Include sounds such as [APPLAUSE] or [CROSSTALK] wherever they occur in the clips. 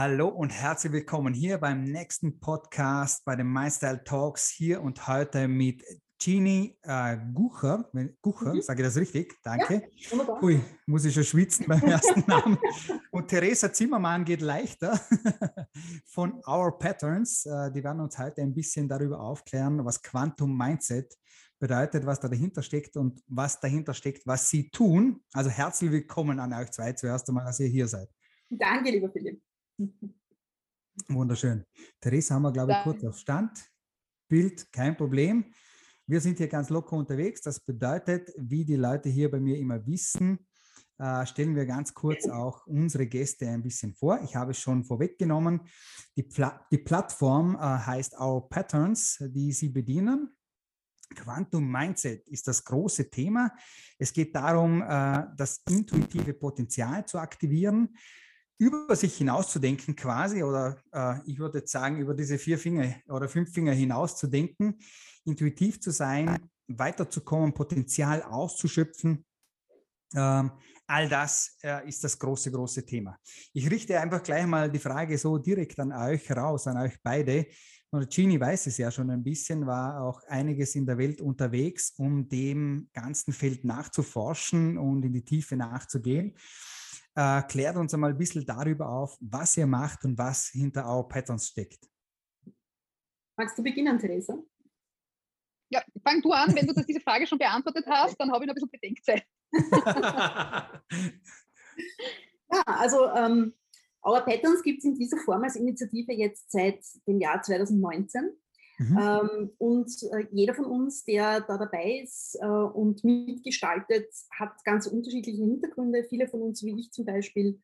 Hallo und herzlich willkommen hier beim nächsten Podcast bei den MyStyle Talks hier und heute mit Gini äh, Gucher. Gucher, mhm. sage ich das richtig? Danke. Ja, Ui, muss ich schon schwitzen beim [LAUGHS] ersten Namen. Und Theresa Zimmermann geht leichter [LAUGHS] von Our Patterns. Äh, die werden uns heute ein bisschen darüber aufklären, was Quantum Mindset bedeutet, was da dahinter steckt und was dahinter steckt, was sie tun. Also herzlich willkommen an euch zwei zuerst einmal, dass ihr hier seid. Danke, lieber Philipp. Wunderschön. Theresa haben wir, glaube ich, kurz auf Stand. Bild, kein Problem. Wir sind hier ganz locker unterwegs. Das bedeutet, wie die Leute hier bei mir immer wissen, äh, stellen wir ganz kurz auch unsere Gäste ein bisschen vor. Ich habe es schon vorweggenommen. Die, Pla die Plattform äh, heißt Our Patterns, die Sie bedienen. Quantum Mindset ist das große Thema. Es geht darum, äh, das intuitive Potenzial zu aktivieren über sich hinauszudenken quasi, oder äh, ich würde jetzt sagen, über diese vier Finger oder fünf Finger hinauszudenken, intuitiv zu sein, weiterzukommen, Potenzial auszuschöpfen. Ähm, all das äh, ist das große, große Thema. Ich richte einfach gleich mal die Frage so direkt an euch raus, an euch beide. Und Gini weiß es ja schon ein bisschen, war auch einiges in der Welt unterwegs, um dem ganzen Feld nachzuforschen und in die Tiefe nachzugehen. Äh, klärt uns einmal ein bisschen darüber auf, was ihr macht und was hinter Our Patterns steckt. Magst du beginnen, Theresa? Ja, fang du an. Wenn du das, diese Frage schon beantwortet hast, dann habe ich noch ein bisschen Bedenkzeit. [LAUGHS] ja, also ähm, Our Patterns gibt es in dieser Form als Initiative jetzt seit dem Jahr 2019. Mhm. Ähm, und äh, jeder von uns, der da dabei ist äh, und mitgestaltet, hat ganz unterschiedliche Hintergründe. Viele von uns, wie ich zum Beispiel,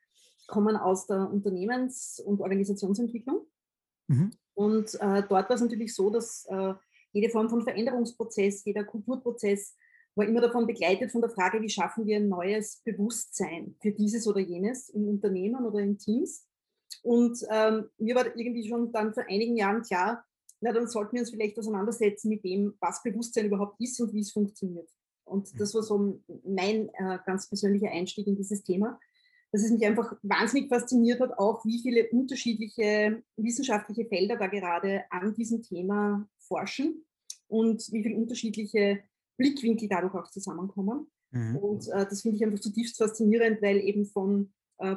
kommen aus der Unternehmens- und Organisationsentwicklung. Mhm. Und äh, dort war es natürlich so, dass äh, jede Form von Veränderungsprozess, jeder Kulturprozess war immer davon begleitet von der Frage, wie schaffen wir ein neues Bewusstsein für dieses oder jenes im Unternehmen oder in Teams. Und ähm, mir war irgendwie schon dann vor einigen Jahren klar, na, dann sollten wir uns vielleicht auseinandersetzen mit dem, was Bewusstsein überhaupt ist und wie es funktioniert. Und mhm. das war so mein äh, ganz persönlicher Einstieg in dieses Thema, dass es mich einfach wahnsinnig fasziniert hat, auch wie viele unterschiedliche wissenschaftliche Felder da gerade an diesem Thema forschen und wie viele unterschiedliche Blickwinkel dadurch auch zusammenkommen. Mhm. Und äh, das finde ich einfach zutiefst faszinierend, weil eben von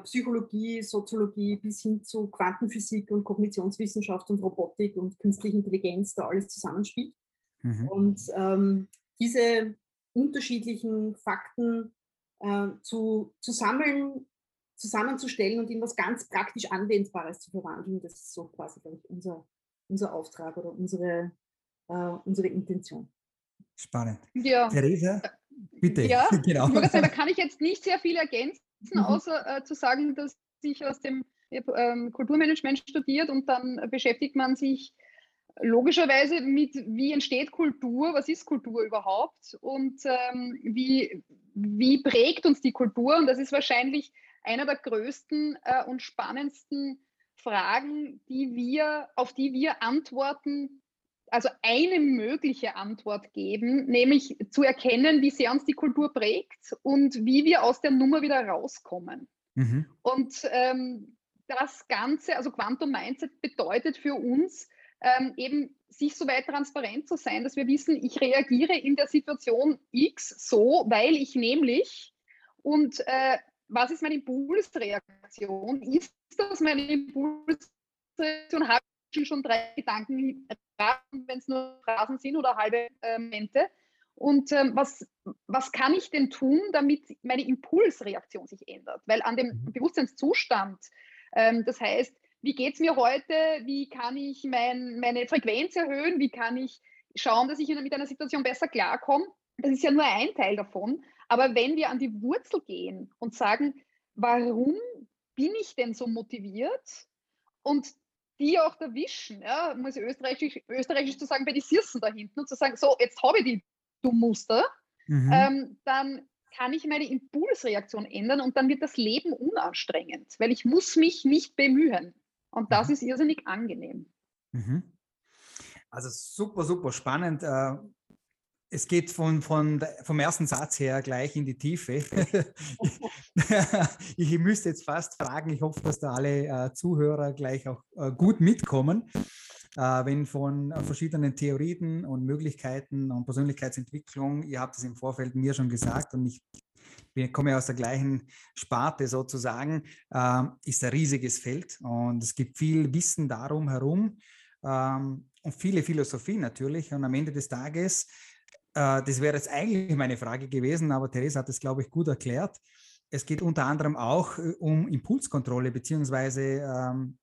Psychologie, Soziologie bis hin zu Quantenphysik und Kognitionswissenschaft und Robotik und künstliche Intelligenz da alles zusammenspielt. Mhm. Und ähm, diese unterschiedlichen Fakten äh, zu, zu sammeln, zusammenzustellen und in was ganz praktisch Anwendbares zu verwandeln, das ist so quasi, glaube ich, unser, unser Auftrag oder unsere, äh, unsere Intention. Spannend. Ja. Theresa, bitte. Ja, [LAUGHS] genau. ich sagen, da kann ich jetzt nicht sehr viel ergänzen, mhm. außer äh, zu sagen, dass ich aus dem ähm, Kulturmanagement studiert und dann beschäftigt man sich logischerweise mit, wie entsteht Kultur, was ist Kultur überhaupt und ähm, wie, wie prägt uns die Kultur. Und das ist wahrscheinlich einer der größten äh, und spannendsten Fragen, die wir, auf die wir Antworten also eine mögliche Antwort geben, nämlich zu erkennen, wie sehr uns die Kultur prägt und wie wir aus der Nummer wieder rauskommen. Mhm. Und ähm, das Ganze, also Quantum Mindset bedeutet für uns ähm, eben, sich so weit transparent zu sein, dass wir wissen, ich reagiere in der Situation X so, weil ich nämlich und äh, was ist meine Impulsreaktion? Ist das meine Impulsreaktion? Habe schon drei Gedanken, wenn es nur Phrasen sind oder halbe äh, Momente. Und ähm, was, was kann ich denn tun, damit meine Impulsreaktion sich ändert? Weil an dem mhm. Bewusstseinszustand, ähm, das heißt, wie geht es mir heute? Wie kann ich mein, meine Frequenz erhöhen? Wie kann ich schauen, dass ich mit einer Situation besser klarkomme? Das ist ja nur ein Teil davon. Aber wenn wir an die Wurzel gehen und sagen, warum bin ich denn so motiviert? Und die auch erwischen, ja, muss ich österreichisch, österreichisch zu sagen, bei die Sirsen da hinten und zu sagen, so, jetzt habe ich die du Muster, mhm. ähm, dann kann ich meine Impulsreaktion ändern und dann wird das Leben unanstrengend, weil ich muss mich nicht bemühen. Und das mhm. ist irrsinnig angenehm. Mhm. Also super, super spannend. Äh, es geht von, von, vom ersten Satz her gleich in die Tiefe. [LAUGHS] ich müsste jetzt fast fragen, ich hoffe, dass da alle äh, Zuhörer gleich auch äh, gut mitkommen, äh, wenn von verschiedenen Theorien und Möglichkeiten und Persönlichkeitsentwicklung, ihr habt es im Vorfeld mir schon gesagt und ich ich komme aus der gleichen Sparte sozusagen, äh, ist ein riesiges Feld und es gibt viel Wissen darum herum ähm, und viele Philosophie natürlich. Und am Ende des Tages äh, das wäre jetzt eigentlich meine Frage gewesen, aber Therese hat es, glaube ich, gut erklärt. Es geht unter anderem auch äh, um Impulskontrolle, beziehungsweise, ähm,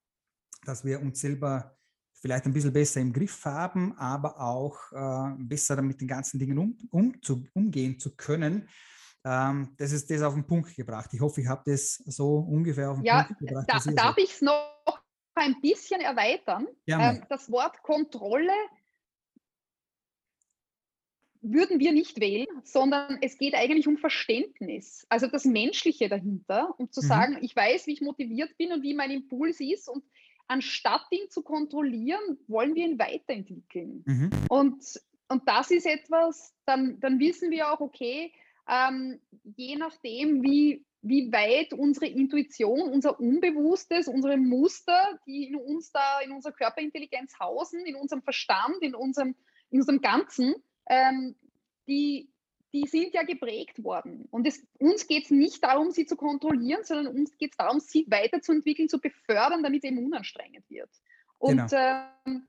dass wir uns selber vielleicht ein bisschen besser im Griff haben, aber auch äh, besser mit den ganzen Dingen um, um zu, umgehen zu können. Ähm, das ist das auf den Punkt gebracht. Ich hoffe, ich habe das so ungefähr auf den ja, Punkt gebracht. Da, darf ich es noch ein bisschen erweitern? Ähm, das Wort Kontrolle würden wir nicht wählen, sondern es geht eigentlich um Verständnis, also das Menschliche dahinter, um zu mhm. sagen, ich weiß, wie ich motiviert bin und wie mein Impuls ist und anstatt ihn zu kontrollieren, wollen wir ihn weiterentwickeln. Mhm. Und, und das ist etwas, dann, dann wissen wir auch, okay, ähm, je nachdem, wie, wie weit unsere Intuition, unser Unbewusstes, unsere Muster, die in uns da, in unserer Körperintelligenz hausen, in unserem Verstand, in unserem, in unserem Ganzen, ähm, die, die sind ja geprägt worden. Und es, uns geht es nicht darum, sie zu kontrollieren, sondern uns geht es darum, sie weiterzuentwickeln, zu befördern, damit es eben unanstrengend wird. Und genau. ähm,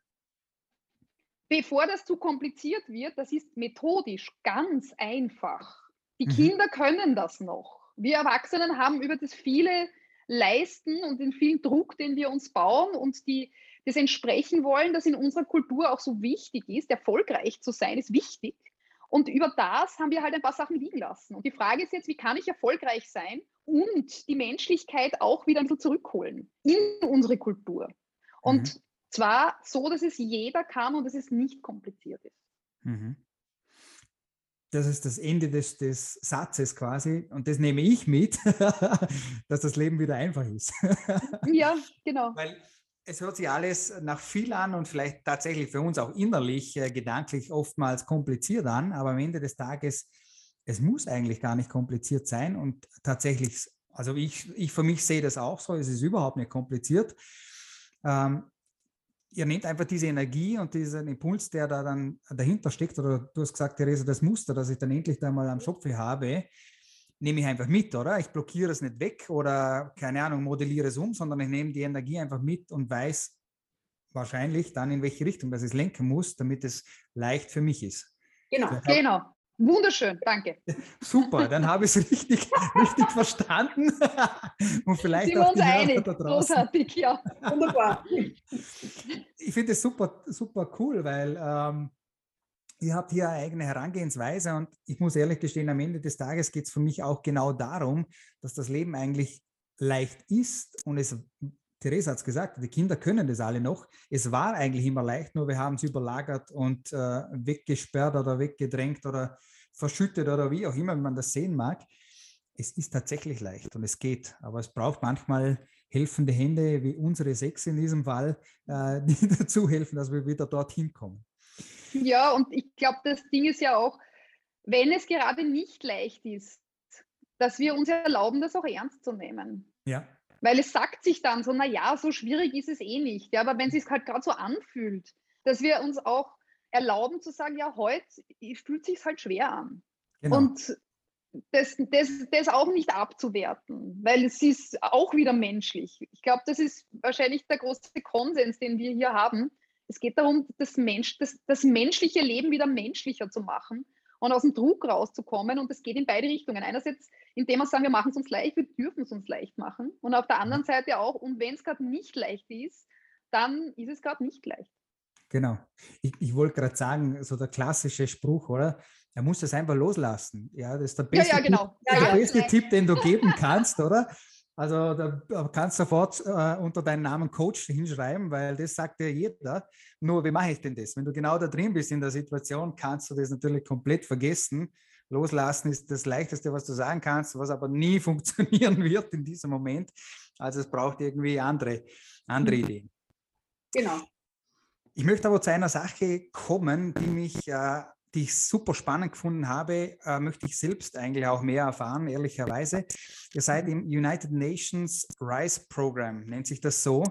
bevor das zu kompliziert wird, das ist methodisch ganz einfach. Die mhm. Kinder können das noch. Wir Erwachsenen haben über das viele Leisten und den vielen Druck, den wir uns bauen und die, das entsprechen wollen, das in unserer Kultur auch so wichtig ist, erfolgreich zu sein, ist wichtig. Und über das haben wir halt ein paar Sachen liegen lassen. Und die Frage ist jetzt, wie kann ich erfolgreich sein und die Menschlichkeit auch wieder ein bisschen zurückholen in unsere Kultur? Und mhm. zwar so, dass es jeder kann und dass es nicht kompliziert ist. Mhm. Das ist das Ende des, des Satzes quasi. Und das nehme ich mit, [LAUGHS] dass das Leben wieder einfach ist. ja, genau. Weil es hört sich alles nach viel an und vielleicht tatsächlich für uns auch innerlich, äh, gedanklich oftmals kompliziert an, aber am Ende des Tages, es muss eigentlich gar nicht kompliziert sein und tatsächlich, also ich, ich für mich sehe das auch so, es ist überhaupt nicht kompliziert. Ähm, ihr nehmt einfach diese Energie und diesen Impuls, der da dann dahinter steckt, oder du hast gesagt, Theresa, das Muster, das ich dann endlich da mal am Schopf habe, nehme ich einfach mit, oder? Ich blockiere es nicht weg oder, keine Ahnung, modelliere es um, sondern ich nehme die Energie einfach mit und weiß wahrscheinlich dann, in welche Richtung das es lenken muss, damit es leicht für mich ist. Genau, hab, genau. Wunderschön, danke. [LAUGHS] Super, dann habe ich es richtig, [LAUGHS] richtig verstanden. [LAUGHS] Und vielleicht Sind wir uns einig, großartig, ja. Wunderbar. Ich finde es super, super cool, weil ähm, ihr habt hier eine eigene Herangehensweise und ich muss ehrlich gestehen, am Ende des Tages geht es für mich auch genau darum, dass das Leben eigentlich leicht ist und es, Therese hat es gesagt, die Kinder können das alle noch. Es war eigentlich immer leicht, nur wir haben es überlagert und äh, weggesperrt oder weggedrängt oder verschüttet oder wie auch immer man das sehen mag. Es ist tatsächlich leicht und es geht, aber es braucht manchmal helfende Hände wie unsere sechs in diesem Fall, äh, [LAUGHS] die dazu helfen, dass wir wieder dorthin kommen. Ja, und ich glaube, das Ding ist ja auch, wenn es gerade nicht leicht ist, dass wir uns erlauben, das auch ernst zu nehmen. Ja. Weil es sagt sich dann so, naja, so schwierig ist es eh nicht. Ja, aber wenn es sich halt gerade so anfühlt, dass wir uns auch erlauben zu sagen, ja, heute fühlt sich halt schwer an. Genau. Und das, das, das auch nicht abzuwerten, weil es ist auch wieder menschlich. Ich glaube, das ist wahrscheinlich der große Konsens, den wir hier haben, es geht darum, das, Mensch, das, das menschliche Leben wieder menschlicher zu machen und aus dem Druck rauszukommen. Und es geht in beide Richtungen. Einerseits, indem wir sagen, wir machen es uns leicht, wir dürfen es uns leicht machen. Und auf der anderen mhm. Seite auch, und wenn es gerade nicht leicht ist, dann ist es gerade nicht leicht. Genau. Ich, ich wollte gerade sagen, so der klassische Spruch, oder? Er muss das einfach loslassen. Ja, das ist der beste, ja, ja, genau. Tipp, der beste Tipp, den du geben kannst, oder? Also da kannst du sofort äh, unter deinen Namen Coach hinschreiben, weil das sagt ja jeder. Nur wie mache ich denn das? Wenn du genau da drin bist in der Situation, kannst du das natürlich komplett vergessen. Loslassen ist das Leichteste, was du sagen kannst, was aber nie [LAUGHS] funktionieren wird in diesem Moment. Also es braucht irgendwie andere, andere mhm. Ideen. Genau. Ich möchte aber zu einer Sache kommen, die mich, äh, die ich super spannend gefunden habe, äh, möchte ich selbst eigentlich auch mehr erfahren, ehrlicherweise. Ihr seid im United Nations RISE Program, nennt sich das so,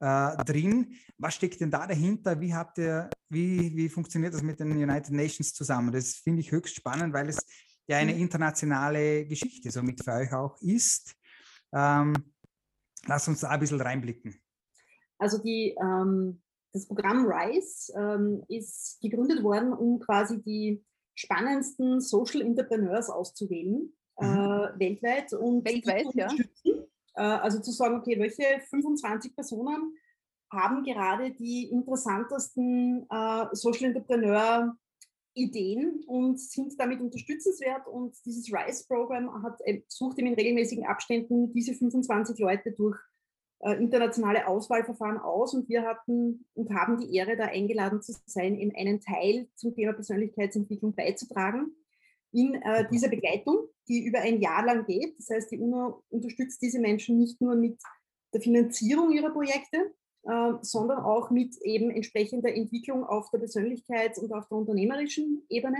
äh, drin. Was steckt denn da dahinter? Wie habt ihr, wie, wie funktioniert das mit den United Nations zusammen? Das finde ich höchst spannend, weil es ja eine mhm. internationale Geschichte somit für euch auch ist. Ähm, lass uns da ein bisschen reinblicken. Also die ähm das Programm RISE ähm, ist gegründet worden, um quasi die spannendsten Social Entrepreneurs auszuwählen, äh, mhm. äh, weltweit und weltweit, ja. Äh, also zu sagen, okay, welche 25 Personen haben gerade die interessantesten äh, Social Entrepreneur Ideen und sind damit unterstützenswert. Und dieses RISE-Programm hat, äh, sucht in regelmäßigen Abständen diese 25 Leute durch internationale Auswahlverfahren aus und wir hatten und haben die Ehre, da eingeladen zu sein, in einen Teil zum Thema Persönlichkeitsentwicklung beizutragen. In äh, dieser Begleitung, die über ein Jahr lang geht. Das heißt, die UNO unterstützt diese Menschen nicht nur mit der Finanzierung ihrer Projekte, äh, sondern auch mit eben entsprechender Entwicklung auf der Persönlichkeits- und auf der unternehmerischen Ebene.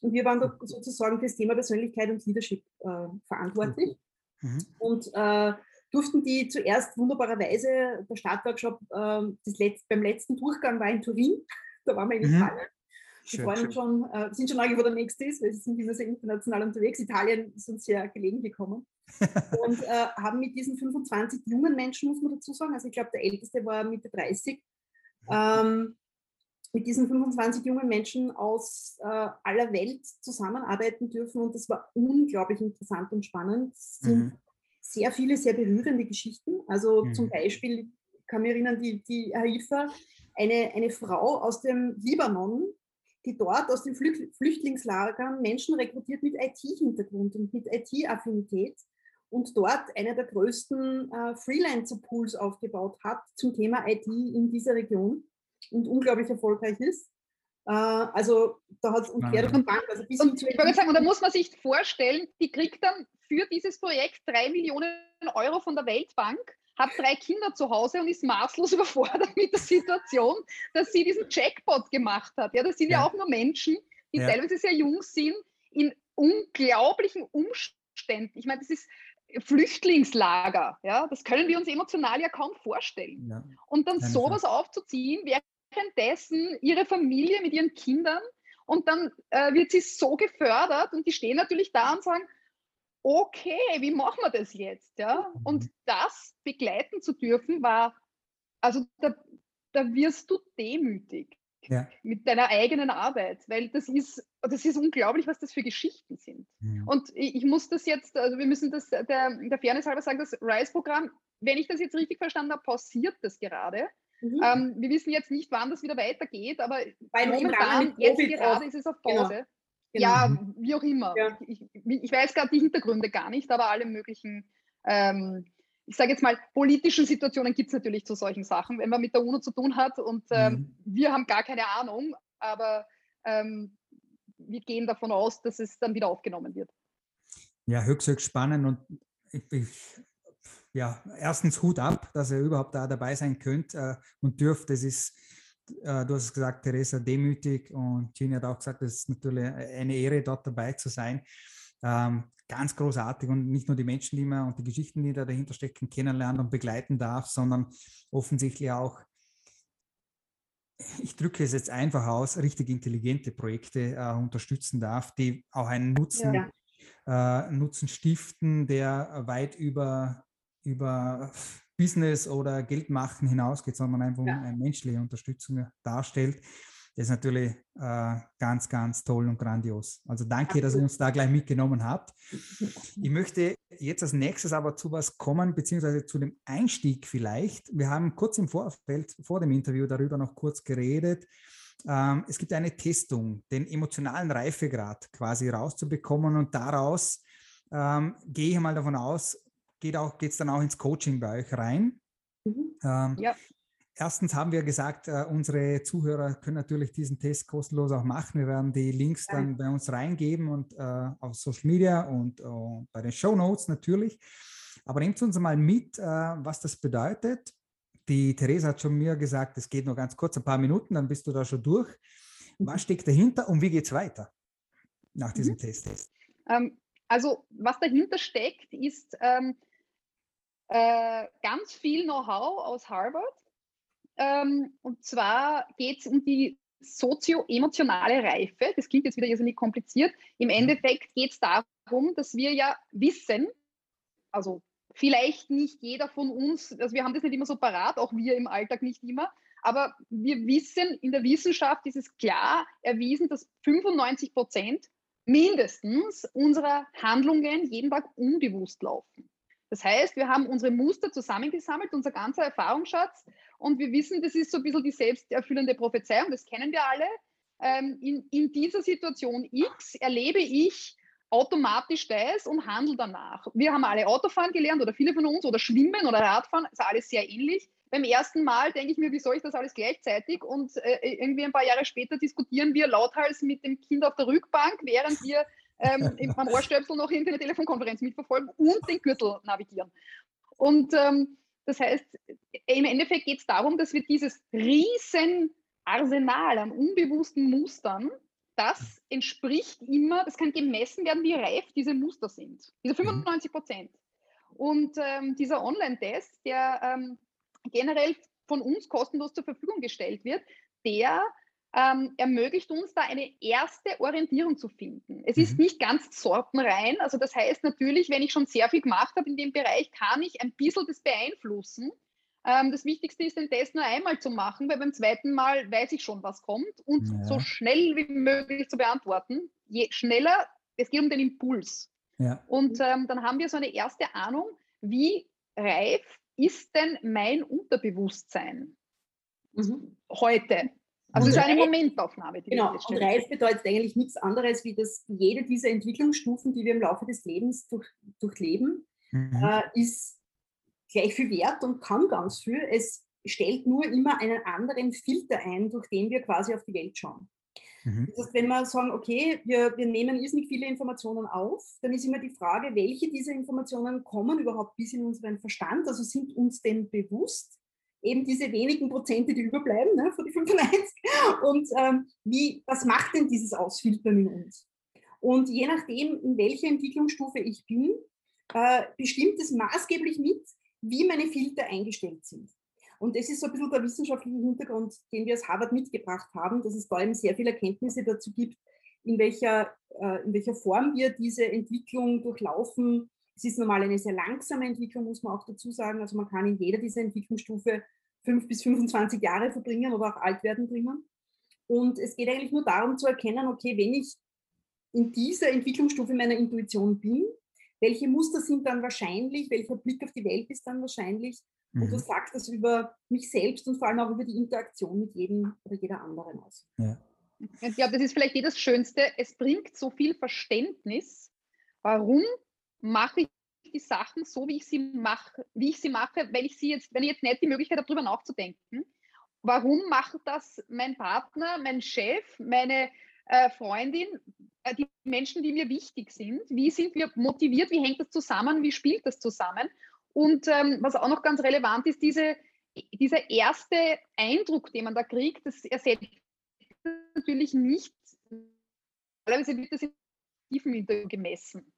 Und wir waren sozusagen für das Thema Persönlichkeit und Leadership äh, verantwortlich. Mhm. Und äh, durften die zuerst wunderbarerweise, der Startworkshop äh, Letz-, beim letzten Durchgang war in Turin, [LAUGHS] da waren wir in mhm. Italien. Wir freuen uns schon, äh, sind schon lange, wo der nächste ist, weil sie sind immer sehr international unterwegs. Italien ist uns sehr gelegen gekommen. [LAUGHS] und äh, haben mit diesen 25 jungen Menschen, muss man dazu sagen, also ich glaube, der älteste war Mitte 30, ähm, mit diesen 25 jungen Menschen aus äh, aller Welt zusammenarbeiten dürfen. Und das war unglaublich interessant und spannend. Sind mhm sehr viele sehr berührende Geschichten. Also mhm. zum Beispiel kann mich erinnern, die, die Haifa, eine, eine Frau aus dem Libanon, die dort aus den Flüchtlingslagern Menschen rekrutiert mit IT-Hintergrund und mit IT-Affinität und dort einer der größten äh, Freelancer-Pools aufgebaut hat zum Thema IT in dieser Region und unglaublich erfolgreich ist. Äh, also da hat es umkehrt und Bank. Also bis und, ich sagen, und da muss man sich vorstellen, die kriegt dann für dieses Projekt drei Millionen Euro von der Weltbank, hat drei Kinder zu Hause und ist maßlos [LAUGHS] überfordert mit der Situation, dass sie diesen Jackpot gemacht hat. Ja, das sind ja, ja auch nur Menschen, die ja. teilweise sehr jung sind, in unglaublichen Umständen. Ich meine, das ist Flüchtlingslager. Ja, das können wir uns emotional ja kaum vorstellen. Ja. Und dann Keine sowas Frage. aufzuziehen, währenddessen ihre Familie mit ihren Kindern und dann äh, wird sie so gefördert und die stehen natürlich da und sagen, okay, wie machen wir das jetzt? Ja? Und mhm. das begleiten zu dürfen, war, also da, da wirst du demütig ja. mit deiner eigenen Arbeit, weil das ist, das ist unglaublich, was das für Geschichten sind. Ja. Und ich, ich, muss das jetzt, also wir müssen das der, der Fairness halber sagen, das RISE-Programm, wenn ich das jetzt richtig verstanden habe, pausiert das gerade. Mhm. Ähm, wir wissen jetzt nicht, wann das wieder weitergeht, aber Weil momentan, jetzt gerade ist es auf genau. Pause. Genau. Genau. Ja, mhm. wie auch immer. Ja. Ich, ich, weiß gerade die Hintergründe gar nicht, aber alle möglichen, ähm, ich sage jetzt mal, politischen Situationen gibt es natürlich zu solchen Sachen, wenn man mit der UNO zu tun hat und ähm, mhm. wir haben gar keine Ahnung, aber ähm, wir gehen davon aus, dass es dann wieder aufgenommen wird. Ja, höchst, höchst spannend und ich, ich ja, erstens Hut ab, dass ihr überhaupt da dabei sein könnt äh, und dürft. Das ist äh, du hast gesagt, Theresa, demütig und Gini hat auch gesagt, es ist natürlich eine Ehre, dort dabei zu sein. Ähm, ganz großartig und nicht nur die Menschen, die man und die Geschichten, die da dahinter stecken, kennenlernen und begleiten darf, sondern offensichtlich auch, ich drücke es jetzt einfach aus, richtig intelligente Projekte äh, unterstützen darf, die auch einen Nutzen, ja. äh, Nutzen stiften, der weit über, über Business oder Geld machen hinausgeht, sondern einfach ja. eine menschliche Unterstützung darstellt. Das ist natürlich äh, ganz, ganz toll und grandios. Also danke, dass ihr uns da gleich mitgenommen habt. [LAUGHS] Ich möchte jetzt als nächstes aber zu was kommen, beziehungsweise zu dem Einstieg vielleicht. Wir haben kurz im Vorfeld, vor dem Interview darüber noch kurz geredet. Ähm, es gibt eine Testung, den emotionalen Reifegrad quasi rauszubekommen und daraus ähm, gehe ich mal davon aus, geht auch, geht es dann auch ins Coaching bei euch rein. Mhm. Ähm, ja. Erstens haben wir gesagt, äh, unsere Zuhörer können natürlich diesen Test kostenlos auch machen. Wir werden die Links dann bei uns reingeben und äh, auf Social Media und uh, bei den Show Notes natürlich. Aber nehmt uns mal mit, äh, was das bedeutet. Die Theresa hat schon mir gesagt, es geht nur ganz kurz, ein paar Minuten, dann bist du da schon durch. Was steckt dahinter und wie geht es weiter nach diesem mhm. Test? Ähm, also was dahinter steckt, ist ähm, äh, ganz viel Know-how aus Harvard. Ähm, und zwar geht es um die sozio-emotionale Reife. Das klingt jetzt wieder irrsinnig kompliziert. Im Endeffekt geht es darum, dass wir ja wissen, also vielleicht nicht jeder von uns, also wir haben das nicht immer so parat, auch wir im Alltag nicht immer, aber wir wissen, in der Wissenschaft ist es klar erwiesen, dass 95 Prozent mindestens unserer Handlungen jeden Tag unbewusst laufen. Das heißt, wir haben unsere Muster zusammengesammelt, unser ganzer Erfahrungsschatz und wir wissen, das ist so ein bisschen die selbsterfüllende Prophezeiung, das kennen wir alle. Ähm, in, in dieser Situation X erlebe ich automatisch das und handle danach. Wir haben alle Autofahren gelernt oder viele von uns oder Schwimmen oder Radfahren, ist alles sehr ähnlich. Beim ersten Mal denke ich mir, wie soll ich das alles gleichzeitig? Und äh, irgendwie ein paar Jahre später diskutieren wir lauthals mit dem Kind auf der Rückbank, während wir ähm, [LAUGHS] beim Ohrstöpsel noch hinter der Telefonkonferenz mitverfolgen und den Gürtel navigieren. Und ähm, das heißt, im Endeffekt geht es darum, dass wir dieses riesen Arsenal an unbewussten Mustern, das entspricht immer, das kann gemessen werden, wie reif diese Muster sind. Diese 95 mhm. Prozent. Und ähm, dieser Online-Test, der ähm, generell von uns kostenlos zur Verfügung gestellt wird, der ähm, ermöglicht uns da eine erste Orientierung zu finden. Es mhm. ist nicht ganz sortenrein, also das heißt natürlich, wenn ich schon sehr viel gemacht habe in dem Bereich, kann ich ein bisschen das beeinflussen. Ähm, das Wichtigste ist, den Test nur einmal zu machen, weil beim zweiten Mal weiß ich schon, was kommt und ja. so schnell wie möglich zu beantworten. Je schneller, es geht um den Impuls. Ja. Und ähm, dann haben wir so eine erste Ahnung, wie reif ist denn mein Unterbewusstsein mhm. heute? Also es ist eine Momentaufnahme. Genau, und reif bedeutet eigentlich nichts anderes, wie dass jede dieser Entwicklungsstufen, die wir im Laufe des Lebens durch, durchleben, mhm. äh, ist gleich viel wert und kann ganz viel. Es stellt nur immer einen anderen Filter ein, durch den wir quasi auf die Welt schauen. Mhm. Das heißt, wenn wir sagen, okay, wir, wir nehmen irrsinnig viele Informationen auf, dann ist immer die Frage, welche dieser Informationen kommen überhaupt bis in unseren Verstand, also sind uns denn bewusst, eben diese wenigen Prozente, die überbleiben ne, von die 95. Und ähm, wie, was macht denn dieses Ausfiltern in uns? Und je nachdem, in welcher Entwicklungsstufe ich bin, äh, bestimmt es maßgeblich mit, wie meine Filter eingestellt sind. Und das ist so ein bisschen der wissenschaftliche Hintergrund, den wir aus Harvard mitgebracht haben, dass es da eben sehr viele Erkenntnisse dazu gibt, in welcher, äh, in welcher Form wir diese Entwicklung durchlaufen. Es ist normal eine sehr langsame Entwicklung, muss man auch dazu sagen. Also man kann in jeder dieser Entwicklungsstufe fünf bis 25 Jahre verbringen oder auch alt werden drinnen. Und es geht eigentlich nur darum zu erkennen, okay, wenn ich in dieser Entwicklungsstufe meiner Intuition bin, welche Muster sind dann wahrscheinlich, welcher Blick auf die Welt ist dann wahrscheinlich Mhm. Und du sagst das über mich selbst und vor allem auch über die Interaktion mit jedem oder jeder anderen aus. Ja. Ich glaube, das ist vielleicht eh das Schönste. Es bringt so viel Verständnis, warum mache ich die Sachen so, wie ich sie mache, wie ich sie mache, wenn ich sie jetzt, wenn ich jetzt nicht die Möglichkeit habe, darüber nachzudenken. Warum macht das mein Partner, mein Chef, meine äh, Freundin, äh, die Menschen, die mir wichtig sind? Wie sind wir motiviert? Wie hängt das zusammen? Wie spielt das zusammen? Und ähm, was auch noch ganz relevant ist, diese, dieser erste Eindruck, den man da kriegt, das ersetzt natürlich nicht, teilweise wird das in Tiefeninterview gemessen.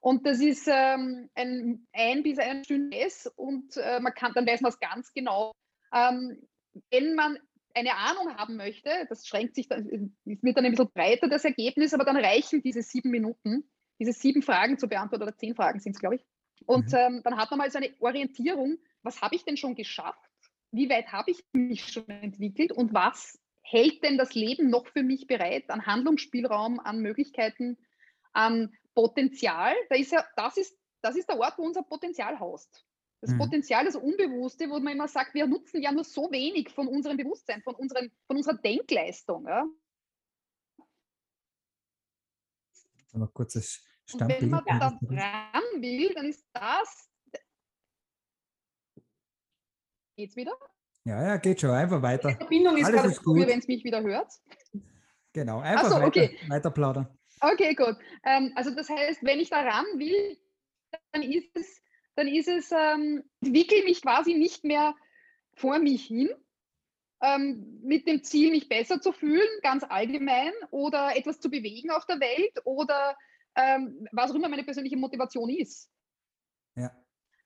Und das ist ähm, ein ein bis ein Stundes und äh, man kann, dann weiß man es ganz genau. Ähm, wenn man eine Ahnung haben möchte, das schränkt sich dann, wird dann ein bisschen breiter, das Ergebnis, aber dann reichen diese sieben Minuten, diese sieben Fragen zu beantworten, oder zehn Fragen sind es, glaube ich, und mhm. ähm, dann hat man mal so eine Orientierung, was habe ich denn schon geschafft? Wie weit habe ich mich schon entwickelt und was hält denn das Leben noch für mich bereit an Handlungsspielraum, an Möglichkeiten, an Potenzial? Da ist ja, das ist, das ist der Ort, wo unser Potenzial haust. Das mhm. Potenzial, das Unbewusste, wo man immer sagt, wir nutzen ja nur so wenig von unserem Bewusstsein, von, unseren, von unserer Denkleistung. Ja? Noch kurzes und wenn man da ran will, dann ist das. Geht's wieder? Ja, ja, geht schon. Einfach weiter. Die Verbindung ist gerade gut, wenn es mich wieder hört. Genau, einfach so, weiter, weiter plaudern. Okay, gut. Ähm, also das heißt, wenn ich da ran will, dann ist es, dann ist es, ähm, entwickle mich quasi nicht mehr vor mich hin, ähm, mit dem Ziel, mich besser zu fühlen, ganz allgemein, oder etwas zu bewegen auf der Welt oder ähm, was auch immer meine persönliche Motivation ist. Ja.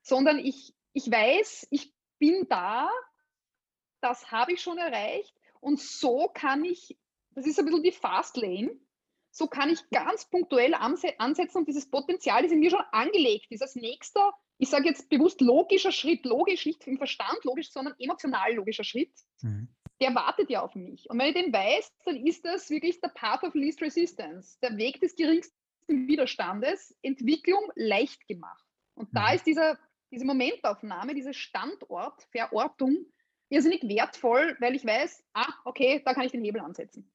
Sondern ich, ich weiß, ich bin da, das habe ich schon erreicht und so kann ich, das ist ein bisschen die Fast Lane, so kann ich ganz punktuell ansetzen und dieses Potenzial, das in mir schon angelegt ist, als nächster, ich sage jetzt bewusst logischer Schritt, logisch, nicht im Verstand logisch, sondern emotional logischer Schritt, mhm. der wartet ja auf mich. Und wenn ich den weiß, dann ist das wirklich der Path of Least Resistance, der Weg des geringsten Widerstandes, Entwicklung leicht gemacht. Und mhm. da ist dieser, diese Momentaufnahme, diese Standortverortung irrsinnig wertvoll, weil ich weiß, ah, okay, da kann ich den Hebel ansetzen.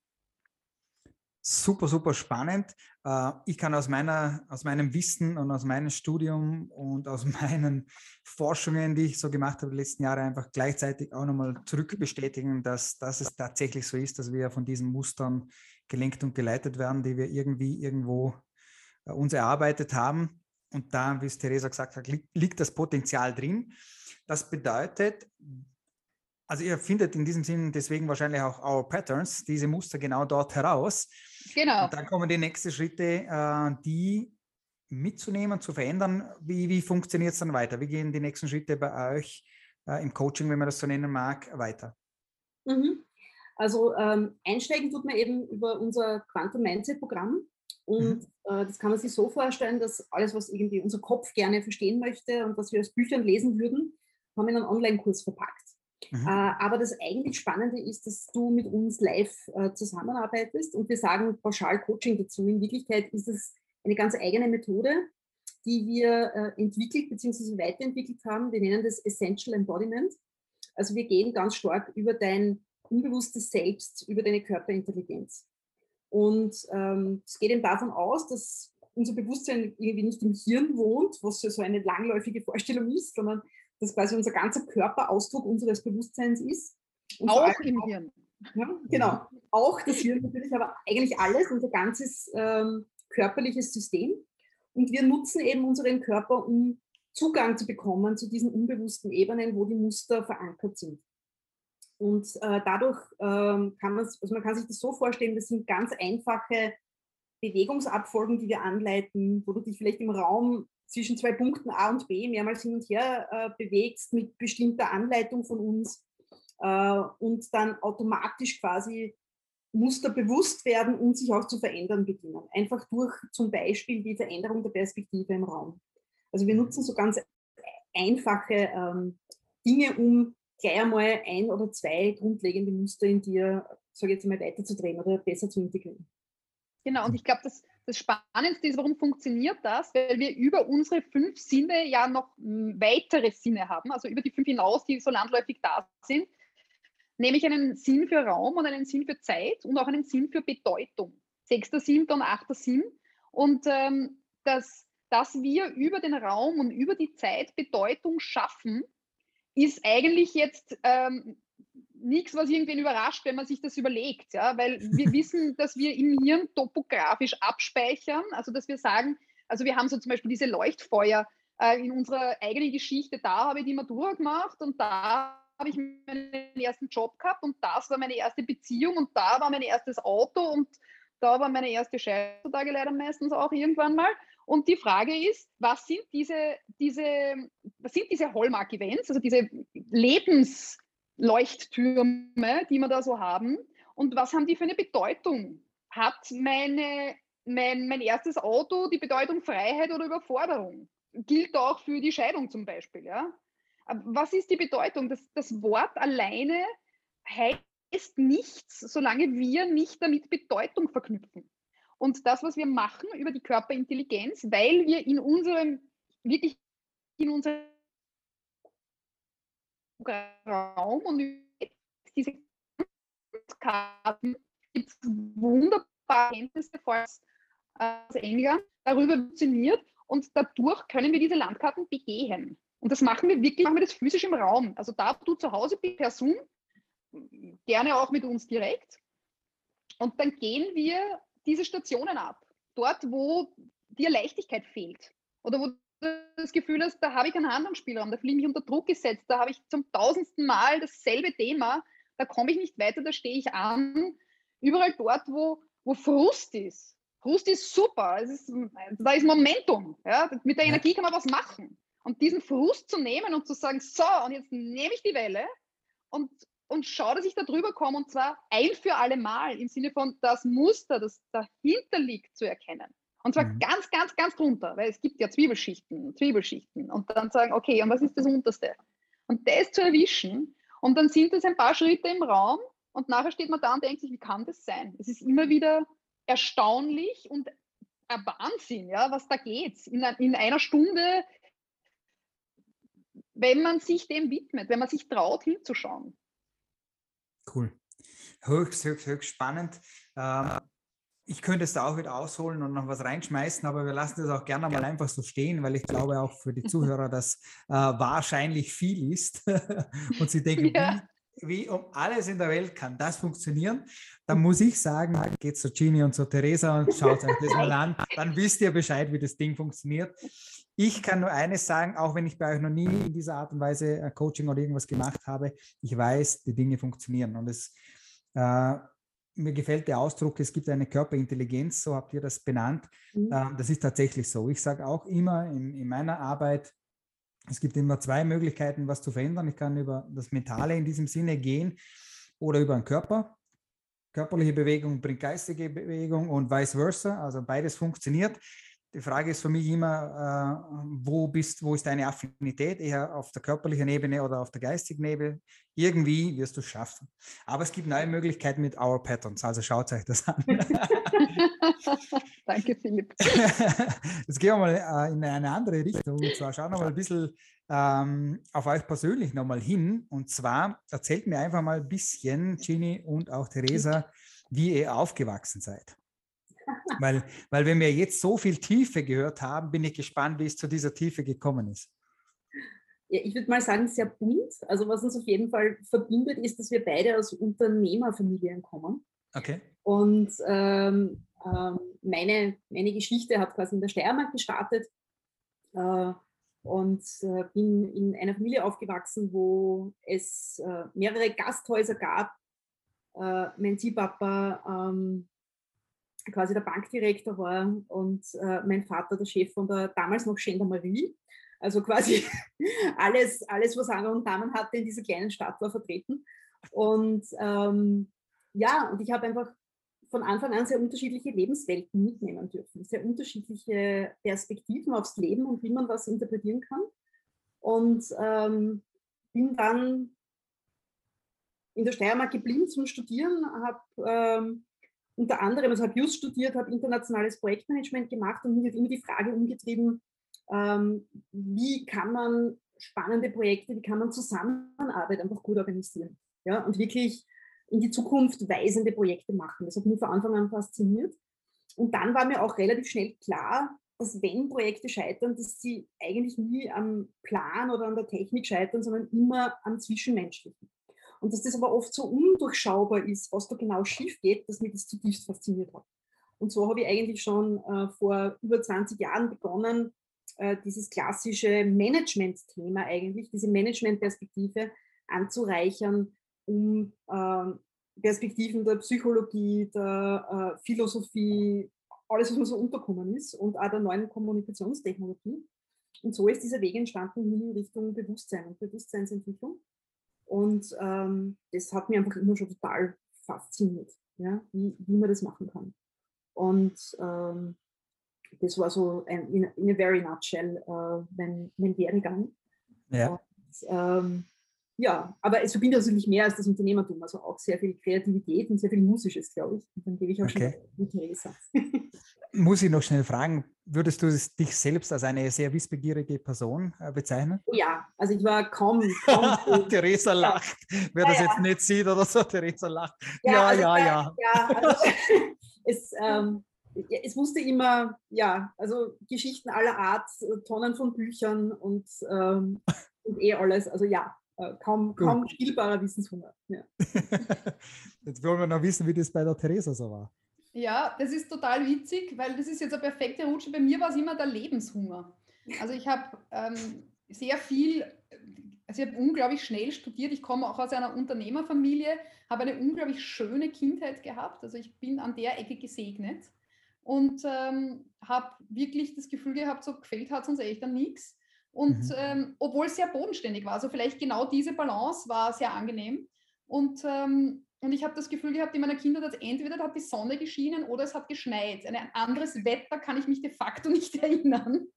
Super, super spannend. Äh, ich kann aus, meiner, aus meinem Wissen und aus meinem Studium und aus [LAUGHS] meinen Forschungen, die ich so gemacht habe die letzten Jahre, einfach gleichzeitig auch nochmal zurückbestätigen, dass, dass es tatsächlich so ist, dass wir von diesen Mustern gelenkt und geleitet werden, die wir irgendwie irgendwo äh, uns erarbeitet haben. Und da, wie es Theresa gesagt hat, liegt das Potenzial drin. Das bedeutet, also ihr findet in diesem Sinn deswegen wahrscheinlich auch Our Patterns, diese Muster genau dort heraus. Genau. Und dann kommen die nächsten Schritte, äh, die mitzunehmen, zu verändern. Wie, wie funktioniert es dann weiter? Wie gehen die nächsten Schritte bei euch äh, im Coaching, wenn man das so nennen mag, weiter? Mhm. Also ähm, einsteigen tut man eben über unser Quantum Mindset Programm. Und mhm. äh, das kann man sich so vorstellen, dass alles, was irgendwie unser Kopf gerne verstehen möchte und was wir aus Büchern lesen würden, haben wir in einen Online-Kurs verpackt. Mhm. Äh, aber das eigentlich Spannende ist, dass du mit uns live äh, zusammenarbeitest und wir sagen pauschal Coaching dazu. In Wirklichkeit ist es eine ganz eigene Methode, die wir äh, entwickelt bzw. weiterentwickelt haben. Wir nennen das Essential Embodiment. Also wir gehen ganz stark über dein unbewusstes Selbst, über deine Körperintelligenz. Und ähm, es geht eben davon aus, dass unser Bewusstsein irgendwie nicht im Hirn wohnt, was so eine langläufige Vorstellung ist, sondern dass quasi unser ganzer Körper Ausdruck unseres Bewusstseins ist. Und auch im auch, Hirn. Ja, genau, auch das Hirn natürlich, aber eigentlich alles, unser ganzes ähm, körperliches System. Und wir nutzen eben unseren Körper, um Zugang zu bekommen zu diesen unbewussten Ebenen, wo die Muster verankert sind. Und äh, dadurch ähm, kann man, also man kann sich das so vorstellen, das sind ganz einfache Bewegungsabfolgen, die wir anleiten, wo du dich vielleicht im Raum zwischen zwei Punkten A und B mehrmals hin und her äh, bewegst mit bestimmter Anleitung von uns äh, und dann automatisch quasi Muster bewusst werden und sich auch zu verändern beginnen. Einfach durch zum Beispiel die Veränderung der Perspektive im Raum. Also wir nutzen so ganz einfache ähm, Dinge, um gleich einmal ein oder zwei grundlegende Muster in dir, sage ich jetzt mal, weiterzudrehen oder besser zu integrieren. Genau, und ich glaube, das, das Spannendste ist, warum funktioniert das? Weil wir über unsere fünf Sinne ja noch weitere Sinne haben, also über die fünf hinaus, die so landläufig da sind, nämlich einen Sinn für Raum und einen Sinn für Zeit und auch einen Sinn für Bedeutung. Sechster, siebter und achter Sinn. Und ähm, dass, dass wir über den Raum und über die Zeit Bedeutung schaffen, ist eigentlich jetzt ähm, nichts, was irgendwen überrascht, wenn man sich das überlegt, ja, weil wir [LAUGHS] wissen, dass wir im Hirn topografisch abspeichern, also dass wir sagen, also wir haben so zum Beispiel diese Leuchtfeuer äh, in unserer eigenen Geschichte, da habe ich die Matura gemacht und da habe ich meinen ersten Job gehabt und das war meine erste Beziehung und da war mein erstes Auto und da war meine erste Scheidungstage leider meistens auch irgendwann mal. Und die Frage ist, was sind diese, diese, was sind diese Hallmark-Events, also diese Lebensleuchttürme, die wir da so haben? Und was haben die für eine Bedeutung? Hat meine, mein, mein erstes Auto die Bedeutung Freiheit oder Überforderung? Gilt auch für die Scheidung zum Beispiel. Ja? Was ist die Bedeutung? Das, das Wort alleine heißt nichts, solange wir nicht damit Bedeutung verknüpfen. Und das, was wir machen über die Körperintelligenz, weil wir in unserem, wirklich in unserem Raum und diese Karten gibt es wunderbare Kenntnisse aus England darüber funktioniert und dadurch können wir diese Landkarten begehen. Und das machen wir wirklich, machen wir das physisch im Raum. Also da wo du zu Hause bist, per Zoom, gerne auch mit uns direkt. Und dann gehen wir diese Stationen ab. Dort, wo dir Leichtigkeit fehlt. Oder wo das Gefühl hast, da habe ich keinen Handlungsspielraum, da fühle ich mich unter Druck gesetzt, da habe ich zum tausendsten Mal dasselbe Thema da komme ich nicht weiter, da stehe ich an. Überall dort, wo, wo Frust ist. Frust ist super, ist, da ist Momentum. Ja? Mit der Energie kann man was machen. Und diesen Frust zu nehmen und zu sagen, so, und jetzt nehme ich die Welle und, und schaue, dass ich da drüber komme, und zwar ein für alle Mal, im Sinne von das Muster, das dahinter liegt, zu erkennen. Und zwar mhm. ganz, ganz, ganz drunter, weil es gibt ja Zwiebelschichten, Zwiebelschichten. Und dann sagen, okay, und was ist das Unterste? Und das zu erwischen. Und dann sind es ein paar Schritte im Raum und nachher steht man da und denkt sich, wie kann das sein? Es ist immer wieder erstaunlich und ein Wahnsinn, ja, was da geht. In, in einer Stunde, wenn man sich dem widmet, wenn man sich traut, hinzuschauen. Cool. Höchst, höchst, höchst spannend. Ähm, ich könnte es da auch wieder ausholen und noch was reinschmeißen, aber wir lassen das auch gerne mal einfach so stehen, weil ich glaube auch für die [LAUGHS] Zuhörer, dass äh, wahrscheinlich viel ist [LAUGHS] und sie denken, ja. wie, wie, um alles in der Welt kann das funktionieren. Dann muss ich sagen, geht zu Gini und zu Theresa und schaut euch das mal an, [LAUGHS] dann wisst ihr Bescheid, wie das Ding funktioniert. Ich kann nur eines sagen, auch wenn ich bei euch noch nie in dieser Art und Weise äh, Coaching oder irgendwas gemacht habe, ich weiß, die Dinge funktionieren und es äh, mir gefällt der Ausdruck, es gibt eine Körperintelligenz, so habt ihr das benannt. Mhm. Ähm, das ist tatsächlich so. Ich sage auch immer in, in, meiner Arbeit, es gibt immer zwei Möglichkeiten, was zu verändern. Ich kann über das Mentale in diesem Sinne gehen oder über den Körper. Körperliche Bewegung bringt geistige Bewegung und vice versa. Also beides funktioniert. Die Frage ist für mich immer, äh, wo, bist, wo ist deine Affinität? Eher auf der körperlichen Ebene oder auf der geistigen Ebene? Irgendwie wirst du es schaffen. Aber es gibt neue Möglichkeiten mit Our Patterns, also schaut euch das an. [LAUGHS] Danke, Philipp. [LAUGHS] Jetzt gehen wir mal äh, in eine andere Richtung. Und zwar schauen wir mal ein bisschen ähm, auf euch persönlich nochmal hin. Und zwar erzählt mir einfach mal ein bisschen, Ginny und auch Theresa, wie ihr aufgewachsen seid weil, weil wenn wir jetzt so viel Tiefe gehört haben, bin ich gespannt, wie es zu dieser Tiefe gekommen ist. Ja, ich würde mal sagen, sehr bunt. Also was uns auf jeden Fall verbindet, ist, dass wir beide aus Unternehmerfamilien kommen. Okay. Und ähm, ähm, meine, meine Geschichte hat quasi in der Steiermark gestartet äh, und äh, bin in einer Familie aufgewachsen, wo es äh, mehrere Gasthäuser gab. Äh, mein Ziehpapa ähm, quasi der Bankdirektor war und äh, mein Vater der Chef von der damals noch Gendarmerie. Also quasi [LAUGHS] alles, alles, was Angel und Damen hatte in dieser kleinen Stadt war vertreten. Und ähm, ja, und ich habe einfach von Anfang an sehr unterschiedliche Lebenswelten mitnehmen dürfen, sehr unterschiedliche Perspektiven aufs Leben und wie man was interpretieren kann. Und ähm, bin dann in der Steiermark geblieben zum Studieren, habe ähm, unter anderem, also habe Just studiert, habe internationales Projektmanagement gemacht und mich hat immer die Frage umgetrieben, ähm, wie kann man spannende Projekte, wie kann man Zusammenarbeit einfach gut organisieren ja, und wirklich in die Zukunft weisende Projekte machen. Das hat mich von Anfang an fasziniert. Und dann war mir auch relativ schnell klar, dass wenn Projekte scheitern, dass sie eigentlich nie am Plan oder an der Technik scheitern, sondern immer am Zwischenmenschlichen. Und dass das aber oft so undurchschaubar ist, was da genau schief geht, dass mich das zutiefst fasziniert hat. Und so habe ich eigentlich schon äh, vor über 20 Jahren begonnen, äh, dieses klassische Management-Thema eigentlich, diese Management-Perspektive anzureichern, um äh, Perspektiven der Psychologie, der äh, Philosophie, alles, was mir so unterkommen ist und auch der neuen Kommunikationstechnologie. Und so ist dieser Weg entstanden in Richtung Bewusstsein und Bewusstseinsentwicklung. Und ähm, das hat mich einfach immer schon total fasziniert, ja, wie, wie man das machen kann. Und ähm, das war so ein, in, in a very nutshell äh, mein, mein Werdegang. Ja. Und, ähm, ja, aber es verbindet natürlich mehr als das Unternehmertum, also auch sehr viel Kreativität und sehr viel Musisches, glaube ich. Und dann gebe ich auch okay. schon Theresa. [LAUGHS] Muss ich noch schnell fragen, würdest du dich selbst als eine sehr wissbegierige Person äh, bezeichnen? Oh ja, also ich war kaum. kaum [LAUGHS] Theresa lacht. Wer ja, das ja. jetzt nicht sieht oder so, [LAUGHS] Theresa lacht. Ja, ja, also, ja. Ja, ja also, es, ähm, es wusste immer, ja, also Geschichten aller Art, Tonnen von Büchern und, ähm, und eh alles. Also ja, äh, kaum, kaum spielbarer Wissenshunger. Ja. [LAUGHS] Jetzt wollen wir noch wissen, wie das bei der Theresa so war. Ja, das ist total witzig, weil das ist jetzt eine perfekte Rutsche. Bei mir war es immer der Lebenshunger. Also ich habe ähm, sehr viel also ich habe unglaublich schnell studiert. Ich komme auch aus einer Unternehmerfamilie, habe eine unglaublich schöne Kindheit gehabt. Also ich bin an der Ecke gesegnet und ähm, habe wirklich das Gefühl gehabt, so gefällt hat es uns echt an nichts. Und mhm. ähm, obwohl es sehr bodenständig war, also vielleicht genau diese Balance war sehr angenehm. Und, ähm, und ich habe das Gefühl gehabt in meiner Kindheit, dass entweder hat die Sonne geschienen oder es hat geschneit. Ein anderes Wetter kann ich mich de facto [LAUGHS] nicht erinnern.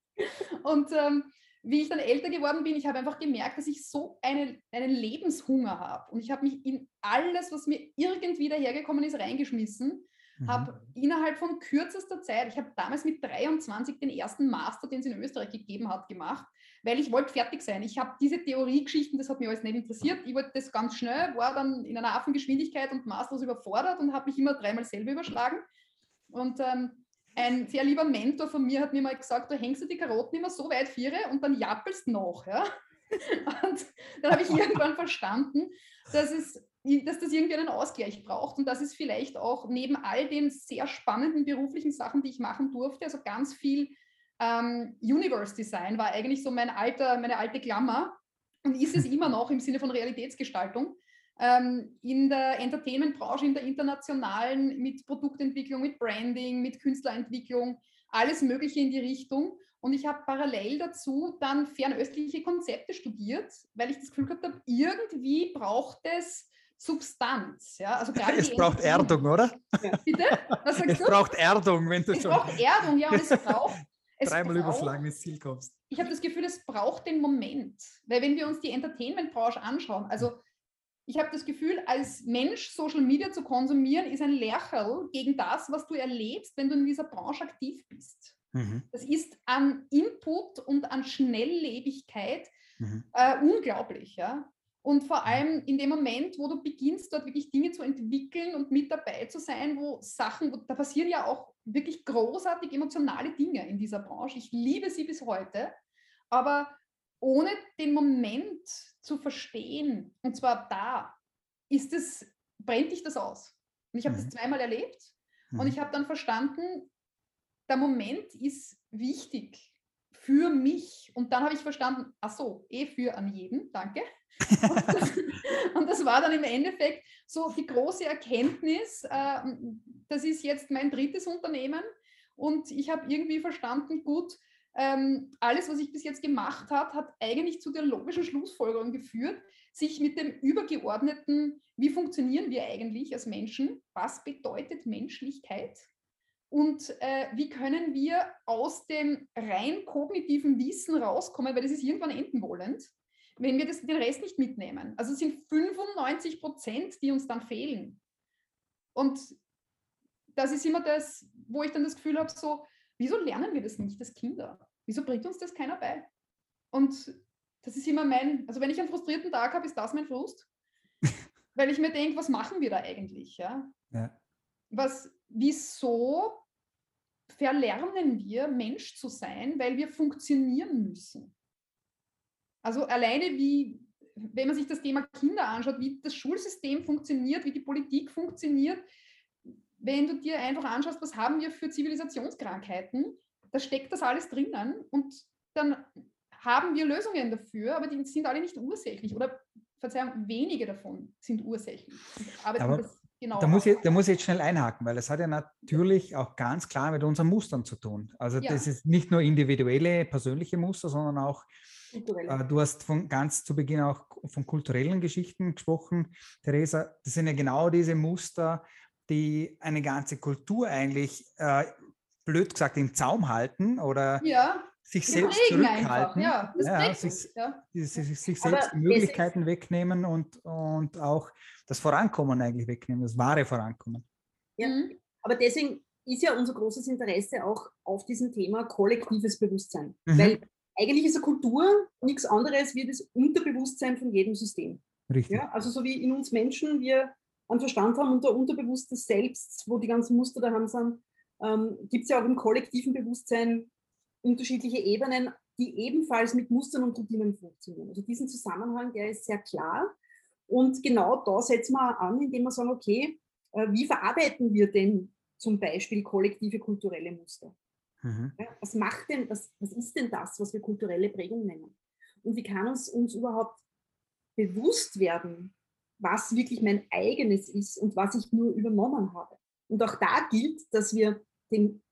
Und ähm, wie ich dann älter geworden bin, ich habe einfach gemerkt, dass ich so eine, einen Lebenshunger habe. Und ich habe mich in alles, was mir irgendwie dahergekommen ist, reingeschmissen. Mhm. Habe innerhalb von kürzester Zeit, ich habe damals mit 23 den ersten Master, den es in Österreich gegeben hat, gemacht, weil ich wollte fertig sein. Ich habe diese Theoriegeschichten, das hat mich alles nicht interessiert. Ich wollte das ganz schnell, war dann in einer Affengeschwindigkeit und maßlos überfordert und habe mich immer dreimal selber überschlagen. Und ähm, ein sehr lieber Mentor von mir hat mir mal gesagt, du hängst du die Karotten immer so weit viere und dann jappelst noch. Ja? [LAUGHS] Und dann habe ich irgendwann verstanden, dass, es, dass das irgendwie einen Ausgleich braucht und dass es vielleicht auch neben all den sehr spannenden beruflichen Sachen, die ich machen durfte, also ganz viel ähm, Universe Design war eigentlich so mein alter, meine alte Klammer und ist es immer noch im Sinne von Realitätsgestaltung ähm, in der Entertainment-Branche, in der internationalen, mit Produktentwicklung, mit Branding, mit Künstlerentwicklung, alles Mögliche in die Richtung. Und ich habe parallel dazu dann fernöstliche Konzepte studiert, weil ich das Gefühl gehabt habe, irgendwie braucht es Substanz. Ja? Also es braucht Erdung, oder? Bitte? Was sagst es du? braucht Erdung, wenn du es schon. Es braucht Erdung, ja, und es [LAUGHS] braucht. Es Dreimal braucht, überschlagen ins Ziel kommst. Ich habe das Gefühl, es braucht den Moment. Weil wenn wir uns die Entertainment-Branche anschauen, also ich habe das Gefühl, als Mensch Social Media zu konsumieren, ist ein Lercherl gegen das, was du erlebst, wenn du in dieser Branche aktiv bist. Mhm. Das ist an Input und an Schnelllebigkeit mhm. äh, unglaublich. Ja? Und vor allem in dem Moment, wo du beginnst, dort wirklich Dinge zu entwickeln und mit dabei zu sein, wo Sachen, wo, da passieren ja auch wirklich großartig emotionale Dinge in dieser Branche. Ich liebe sie bis heute. Aber ohne den Moment zu verstehen, und zwar da, ist es, brennt dich das aus. Und ich habe mhm. das zweimal erlebt mhm. und ich habe dann verstanden, der Moment ist wichtig für mich. Und dann habe ich verstanden, ach so, eh für an jeden, danke. Und das, [LAUGHS] und das, war dann im Endeffekt so die große Erkenntnis, äh, das ist jetzt mein drittes Unternehmen und ich habe irgendwie verstanden, gut, ähm, alles, was ich bis jetzt gemacht habe, hat eigentlich zu der logischen Schlussfolgerung geführt, sich mit dem übergeordneten, wie funktionieren wir eigentlich als Menschen, was bedeutet Menschlichkeit und äh, wie können wir aus dem rein kognitiven Wissen rauskommen, weil das ist irgendwann enden wollend, wenn wir das, den Rest nicht mitnehmen. Also es sind 95 Prozent, die uns dann fehlen. Und das ist immer das, wo ich dann das Gefühl habe, so, wieso lernen wir das nicht als Kinder? Wieso bringt uns das keiner bei? Und das ist immer mein, also wenn ich einen frustrierten Tag habe, ist das mein Frust. [LAUGHS] Weil ich mir denke, was machen wir da eigentlich? Ja? ja. Was, wieso verlernen wir, Mensch zu sein, weil wir funktionieren müssen? Also alleine wie, wenn man sich das Thema Kinder anschaut, wie das Schulsystem funktioniert, wie die Politik funktioniert, wenn du dir einfach anschaust, was haben wir für Zivilisationskrankheiten, da steckt das alles drinnen und dann haben wir Lösungen dafür, aber die sind alle nicht ursächlich oder Verzeihung, wenige davon sind ursächlich. Aber genau da, muss ich, da muss ich jetzt schnell einhaken, weil das hat ja natürlich auch ganz klar mit unseren Mustern zu tun. Also ja. das ist nicht nur individuelle, persönliche Muster, sondern auch, äh, du hast von ganz zu Beginn auch von kulturellen Geschichten gesprochen, Theresa. Das sind ja genau diese Muster, die eine ganze Kultur eigentlich, äh, blöd gesagt, im Zaum halten oder ja, sich selbst zurückhalten, ja, ja, sich, ja. sich, sich selbst Möglichkeiten wegnehmen und, und auch das Vorankommen eigentlich wegnehmen, das wahre Vorankommen. Ja, mhm. aber deswegen ist ja unser großes Interesse auch auf diesem Thema kollektives Bewusstsein. Mhm. Weil eigentlich ist eine Kultur nichts anderes wie das Unterbewusstsein von jedem System. Richtig. Ja, also so wie in uns Menschen wir einen Verstand haben und ein unterbewusstes Selbst, wo die ganzen Muster daheim sind, ähm, gibt es ja auch im kollektiven Bewusstsein unterschiedliche Ebenen, die ebenfalls mit Mustern und Routinen funktionieren. Also diesen Zusammenhang, der ist sehr klar. Und genau da setzen wir an, indem wir sagen, okay, äh, wie verarbeiten wir denn zum Beispiel kollektive kulturelle Muster? Mhm. Was macht denn, was, was ist denn das, was wir kulturelle Prägung nennen? Und wie kann uns uns überhaupt bewusst werden, was wirklich mein eigenes ist und was ich nur übernommen habe. Und auch da gilt, dass wir den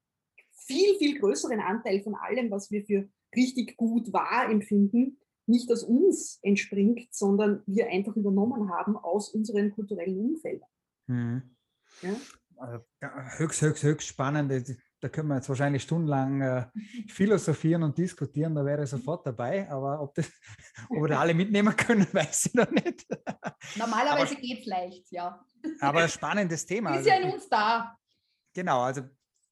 viel, viel größeren Anteil von allem, was wir für richtig gut wahr empfinden, nicht aus uns entspringt, sondern wir einfach übernommen haben aus unseren kulturellen Umfeldern. Mhm. Ja? Also, höchst, höchst, höchst spannend. Da können wir jetzt wahrscheinlich stundenlang äh, [LAUGHS] philosophieren und diskutieren, da wäre ich sofort dabei. Aber ob, das, [LAUGHS] ob wir da alle mitnehmen können, [LAUGHS] weiß ich noch nicht. Normalerweise geht es leicht, ja. Aber ein spannendes Thema. Ist ja in uns da. Genau, also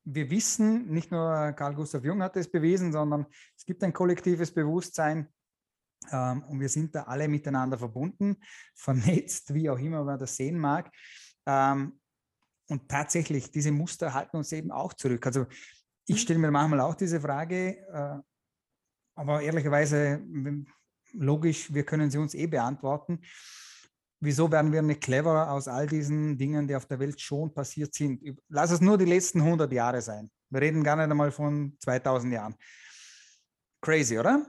wir wissen, nicht nur Carl Gustav Jung hat es bewiesen, sondern es gibt ein kollektives Bewusstsein und wir sind da alle miteinander verbunden, [LAUGHS] vernetzt, wie auch immer man das sehen mag. Ähm, und tatsächlich, diese Muster halten uns eben auch zurück. Also ich mhm. stelle mir manchmal auch diese Frage, äh, aber ehrlicherweise, logisch, wir können sie uns eh beantworten. Wieso werden wir nicht cleverer aus all diesen Dingen, die auf der Welt schon passiert sind? Lass es nur die letzten 100 Jahre sein. Wir reden gar nicht einmal von 2000 Jahren. Crazy, oder?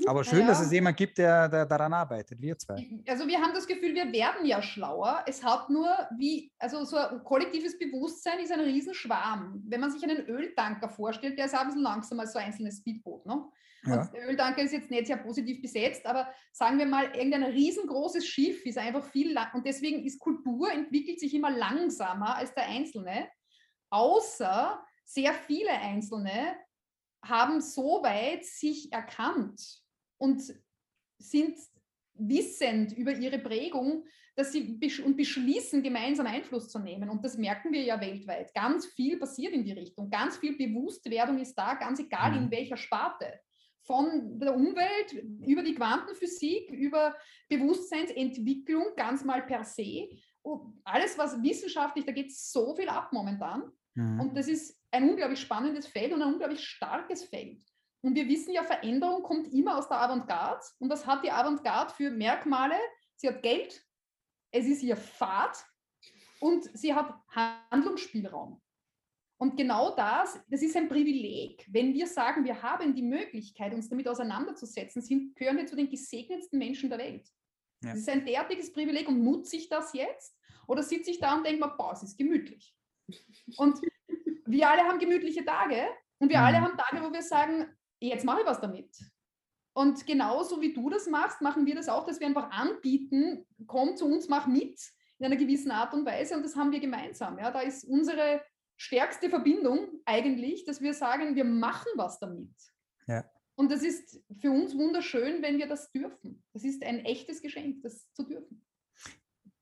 Mhm. Aber schön, ja. dass es jemand gibt, der, der, daran arbeitet, wir zwei. Also wir haben das Gefühl, wir werden ja schlauer. Es hat nur wie, also so ein kollektives Bewusstsein ist ein Riesenschwarm. Wenn man sich einen Öltanker vorstellt, der ist ein bisschen langsamer als so ein einzelnes Speedboot. Ne? Ja. Öltanker ist jetzt nicht sehr positiv besetzt, aber sagen wir mal, irgendein riesengroßes Schiff ist einfach viel lang und deswegen ist Kultur entwickelt sich immer langsamer als der Einzelne, außer sehr viele Einzelne haben so weit sich erkannt und sind wissend über ihre Prägung, dass sie besch und beschließen, gemeinsam Einfluss zu nehmen. Und das merken wir ja weltweit. Ganz viel passiert in die Richtung. Ganz viel Bewusstwerdung ist da, ganz egal in mhm. welcher Sparte. Von der Umwelt über die Quantenphysik, über Bewusstseinsentwicklung ganz mal per se. Und alles, was wissenschaftlich, da geht so viel ab momentan. Mhm. Und das ist ein unglaublich spannendes Feld und ein unglaublich starkes Feld. Und wir wissen ja, Veränderung kommt immer aus der Avantgarde. Und was hat die Avantgarde für Merkmale? Sie hat Geld, es ist ihr Pfad und sie hat Handlungsspielraum. Und genau das, das ist ein Privileg. Wenn wir sagen, wir haben die Möglichkeit, uns damit auseinanderzusetzen, sind, gehören wir zu den gesegnetsten Menschen der Welt. Ja. Das ist ein derartiges Privileg und nutze ich das jetzt? Oder sitze ich da und denke mir, boah, es ist gemütlich. Und wir alle haben gemütliche Tage und wir mhm. alle haben Tage, wo wir sagen, jetzt mache ich was damit. Und genauso wie du das machst, machen wir das auch, dass wir einfach anbieten, komm zu uns, mach mit in einer gewissen Art und Weise. Und das haben wir gemeinsam. Ja, da ist unsere stärkste Verbindung eigentlich, dass wir sagen, wir machen was damit. Ja. Und das ist für uns wunderschön, wenn wir das dürfen. Das ist ein echtes Geschenk, das zu dürfen.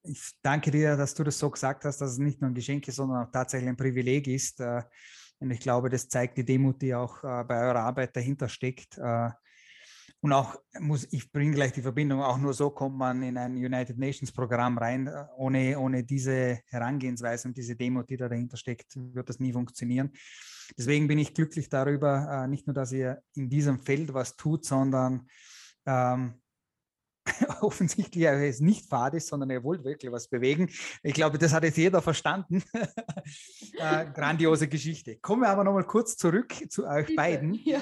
Ich danke dir, dass du das so gesagt hast, dass es nicht nur ein Geschenk ist, sondern auch tatsächlich ein Privileg ist. Äh, und ich glaube, das zeigt die Demut, die auch äh, bei eurer Arbeit dahinter steckt. Äh, und auch muss, ich bringe gleich die Verbindung, auch nur so kommt man in ein United Nations Programm rein. Äh, ohne, ohne diese Herangehensweise und diese Demut, die da dahinter steckt, wird das nie funktionieren. Deswegen bin ich glücklich darüber, nicht nur, dass ihr in diesem Feld was tut, sondern ähm, [LAUGHS] offensichtlich es nicht fad ist, sondern er wollte wirklich was bewegen. Ich glaube, das hat jetzt jeder verstanden. [LAUGHS] äh, grandiose Geschichte. Kommen wir aber nochmal kurz zurück zu euch Bitte. beiden. Ja.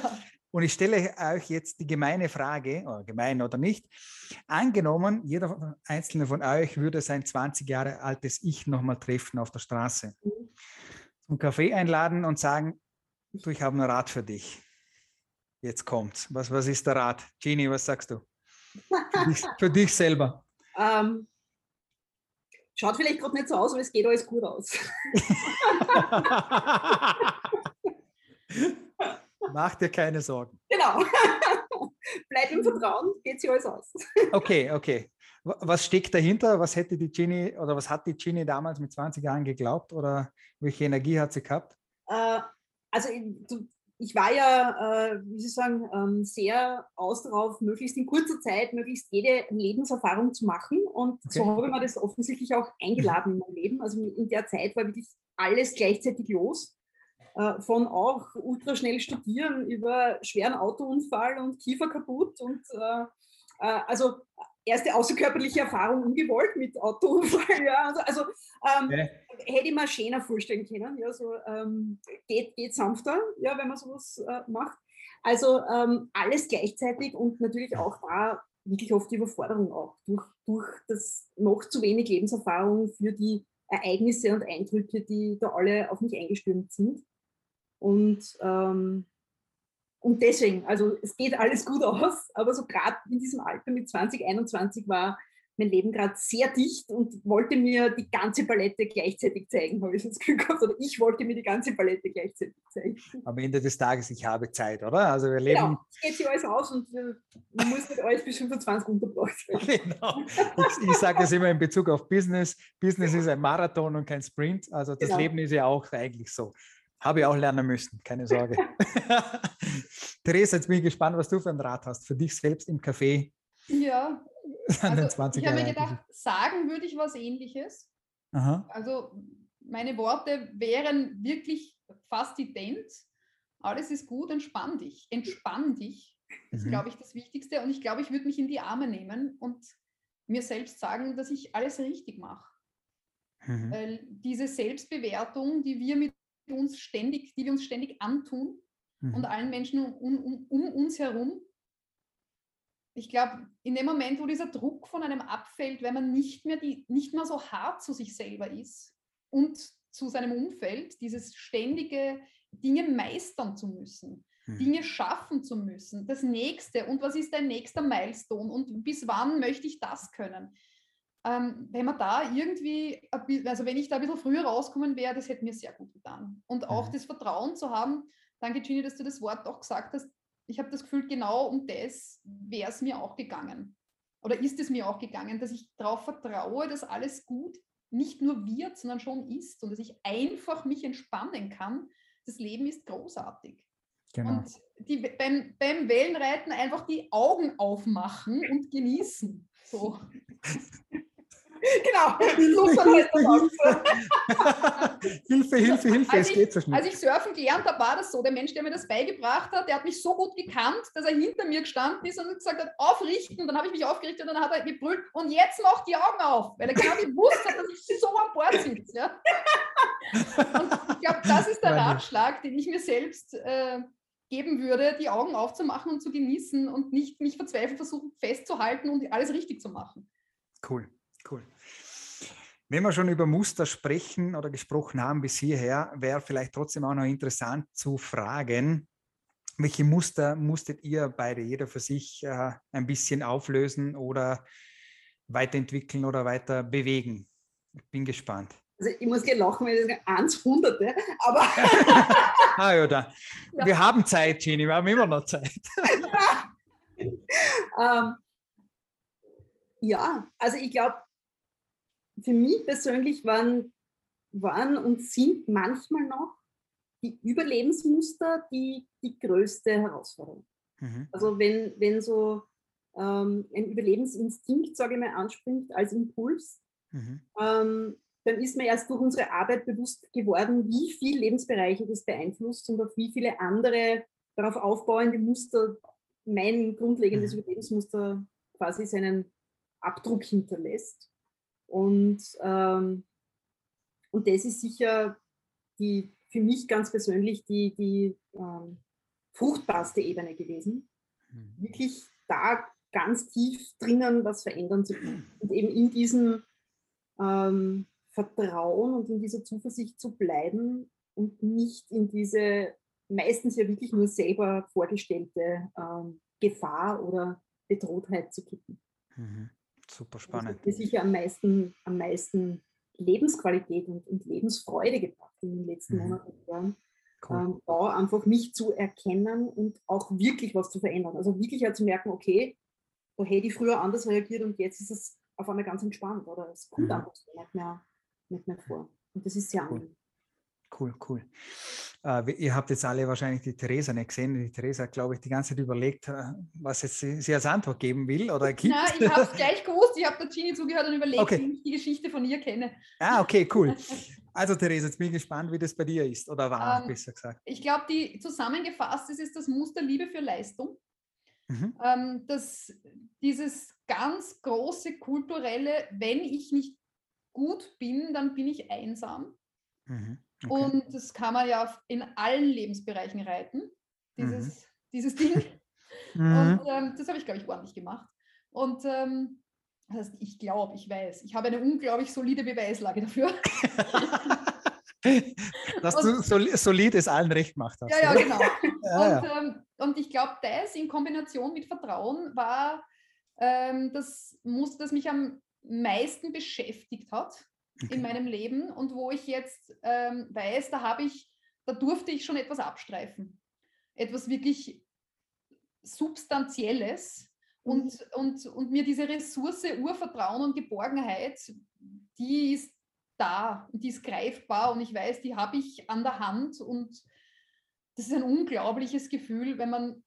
Und ich stelle euch jetzt die gemeine Frage, oder gemein oder nicht. Angenommen, jeder einzelne von euch würde sein 20 Jahre altes Ich nochmal treffen auf der Straße, mhm. zum Kaffee einladen und sagen, du, ich habe einen Rat für dich. Jetzt kommt's. Was, was ist der Rat? Genie, was sagst du? [LAUGHS] Für dich, selber. Ähm, schaut vielleicht gerade nicht so aus, aber es geht alles gut aus. [LAUGHS] Mach dir keine Sorgen. Genau. [LAUGHS] Bleib im Vertrauen, geht sich alles aus. Okay, okay. Was steckt dahinter? Was hätte die Ginny oder was hat die Ginny damals mit 20 Jahren geglaubt oder welche Energie hat sie gehabt? Äh, also du, ich war ja, äh, wie Sie sagen, ähm, sehr aus darauf, möglichst in kurzer Zeit möglichst jede Lebenserfahrung zu machen. Und okay. so habe ich mir das offensichtlich auch eingeladen in mein Leben. Also in der Zeit war wirklich alles gleichzeitig los. Äh, von auch ultraschnell studieren über schweren Autounfall und Kiefer kaputt und äh, äh also erste außerkörperliche Erfahrung ungewollt mit Autounfall. [LAUGHS] Ja, also, also ähm, ja. hätte ich mir schöner vorstellen können. Ja, so, ähm, geht, geht sanfter, ja, wenn man sowas äh, macht. Also ähm, alles gleichzeitig und natürlich auch da wirklich oft die Überforderung auch durch, durch das noch zu wenig Lebenserfahrung für die Ereignisse und Eindrücke, die da alle auf mich eingestürmt sind. Und, ähm, und deswegen, also es geht alles gut aus, aber so gerade in diesem Alter mit 2021 war mein Leben gerade sehr dicht und wollte mir die ganze Palette gleichzeitig zeigen, habe ich das Gefühl gehabt. Oder ich wollte mir die ganze Palette gleichzeitig zeigen. Am Ende des Tages, ich habe Zeit, oder? Also wir leben. Genau, es geht sich alles aus und man muss nicht alles bis 25 unterbracht. [LAUGHS] Genau. Ich, ich sage es immer in Bezug auf Business. Business ist ein Marathon und kein Sprint. Also das genau. Leben ist ja auch eigentlich so. Habe ich auch lernen müssen, keine Sorge. [LAUGHS] [LAUGHS] Theresa, jetzt bin ich gespannt, was du für ein Rat hast für dich selbst im Café. Ja, [LAUGHS] also ich habe mir gedacht, sagen würde ich was ähnliches. Aha. Also meine Worte wären wirklich fast ident. Alles ist gut, entspann dich. Entspann dich. Das ist, mhm. glaube ich, das Wichtigste. Und ich glaube, ich würde mich in die Arme nehmen und mir selbst sagen, dass ich alles richtig mache. Mhm. Weil diese Selbstbewertung, die wir mit uns ständig, die wir uns ständig antun mhm. und allen Menschen um, um, um uns herum, ich glaube, in dem Moment, wo dieser Druck von einem abfällt, wenn man nicht mehr, die, nicht mehr so hart zu sich selber ist und zu seinem Umfeld, dieses ständige Dinge meistern zu müssen, hm. Dinge schaffen zu müssen, das nächste und was ist dein nächster Milestone und bis wann möchte ich das können. Ähm, wenn man da irgendwie, also wenn ich da ein bisschen früher rauskommen wäre, das hätte mir sehr gut getan. Und auch mhm. das Vertrauen zu haben, danke Ginny, dass du das Wort auch gesagt hast, ich habe das Gefühl, genau um das wäre es mir auch gegangen. Oder ist es mir auch gegangen, dass ich darauf vertraue, dass alles gut nicht nur wird, sondern schon ist und dass ich einfach mich entspannen kann. Das Leben ist großartig. Genau. Und die, beim, beim Wellenreiten einfach die Augen aufmachen und genießen. So. [LAUGHS] genau. [LAUGHS] Hilfe, [LAUGHS] Hilfe, Hilfe, als es geht so schnell. Als ich surfen gelernt habe, war das so. Der Mensch, der mir das beigebracht hat, der hat mich so gut gekannt, dass er hinter mir gestanden ist und gesagt hat, aufrichten. Und dann habe ich mich aufgerichtet und dann hat er gebrüllt, und jetzt mach die Augen auf, weil er genau gewusst hat, dass ich so an Bord sitze. Ja? [LAUGHS] Und ich glaube, das ist der Ratschlag, den ich mir selbst äh, geben würde, die Augen aufzumachen und zu genießen und nicht mich verzweifelt versuchen festzuhalten und alles richtig zu machen. Cool. Cool. Wenn wir schon über Muster sprechen oder gesprochen haben bis hierher, wäre vielleicht trotzdem auch noch interessant zu fragen, welche Muster musstet ihr beide, jeder für sich, äh, ein bisschen auflösen oder weiterentwickeln oder weiter bewegen? Ich bin gespannt. Also ich muss gleich lachen, weil das eins Hunderte, aber... [LAUGHS] ah ja, da. Ja. Wir haben Zeit, Jenny, wir haben immer noch Zeit. [LAUGHS] ähm, ja, also ich glaube, für mich persönlich waren, waren und sind manchmal noch die Überlebensmuster die, die größte Herausforderung. Mhm. Also wenn, wenn so ähm, ein Überlebensinstinkt, sage ich mal, anspringt als Impuls, mhm. ähm, dann ist mir erst durch unsere Arbeit bewusst geworden, wie viele Lebensbereiche das beeinflusst und auf wie viele andere darauf aufbauende Muster mein grundlegendes mhm. Überlebensmuster quasi seinen Abdruck hinterlässt. Und, ähm, und das ist sicher die, für mich ganz persönlich die, die ähm, fruchtbarste Ebene gewesen. Mhm. Wirklich da ganz tief drinnen was verändern zu können. [CLEARS THROAT] Und eben in diesem ähm, Vertrauen und in dieser Zuversicht zu bleiben und nicht in diese meistens ja wirklich nur selber vorgestellte ähm, Gefahr oder Bedrohtheit zu kippen. Mhm. Super spannend. Das hat sicher am meisten, am meisten Lebensqualität und, und Lebensfreude gebracht in den letzten mhm. Monaten und Jahren. Cool. Ähm, da einfach mich zu erkennen und auch wirklich was zu verändern. Also wirklich halt zu merken, okay, da hätte ich früher anders reagiert und jetzt ist es auf einmal ganz entspannt oder es kommt mhm. einfach so nicht mehr, nicht mehr vor. Und das ist sehr cool. angenehm. Cool, cool. Äh, ihr habt jetzt alle wahrscheinlich die Theresa nicht gesehen. Die Theresa hat, glaube ich, die ganze Zeit überlegt, äh, was jetzt sie, sie als Antwort geben will oder gibt. Nein, ich habe es [LAUGHS] gleich gewusst. Ich habe der Gini zugehört und überlegt, okay. wie ich die Geschichte von ihr kenne. Ah, okay, cool. [LAUGHS] Also Theresa, jetzt bin ich gespannt, wie das bei dir ist oder war, ähm, besser gesagt. Ich glaube, die zusammengefasst ist, ist das Muster Liebe für Leistung. Mhm. Ähm, dass dieses ganz große kulturelle, wenn ich nicht gut bin, dann bin ich einsam. Mhm. Okay. Und das kann man ja in allen Lebensbereichen reiten, dieses, mhm. [LAUGHS] dieses Ding. Mhm. Und ähm, das habe ich, glaube ich, ordentlich gemacht. Und ähm, das heißt, ich glaube, ich weiß. Ich habe eine unglaublich solide Beweislage dafür. [LAUGHS] Dass und, du solid es allen recht gemacht hast. Ja, ja, oder? genau. [LAUGHS] ja, und, ja. Ähm, und, ich glaube, das in Kombination mit Vertrauen war ähm, das Muster, das mich am meisten beschäftigt hat okay. in meinem Leben und wo ich jetzt ähm, weiß, da habe ich, da durfte ich schon etwas abstreifen. Etwas wirklich Substanzielles und, mhm. und, und mir diese Ressource Urvertrauen und Geborgenheit, die ist da und die ist greifbar und ich weiß, die habe ich an der Hand und das ist ein unglaubliches Gefühl, wenn man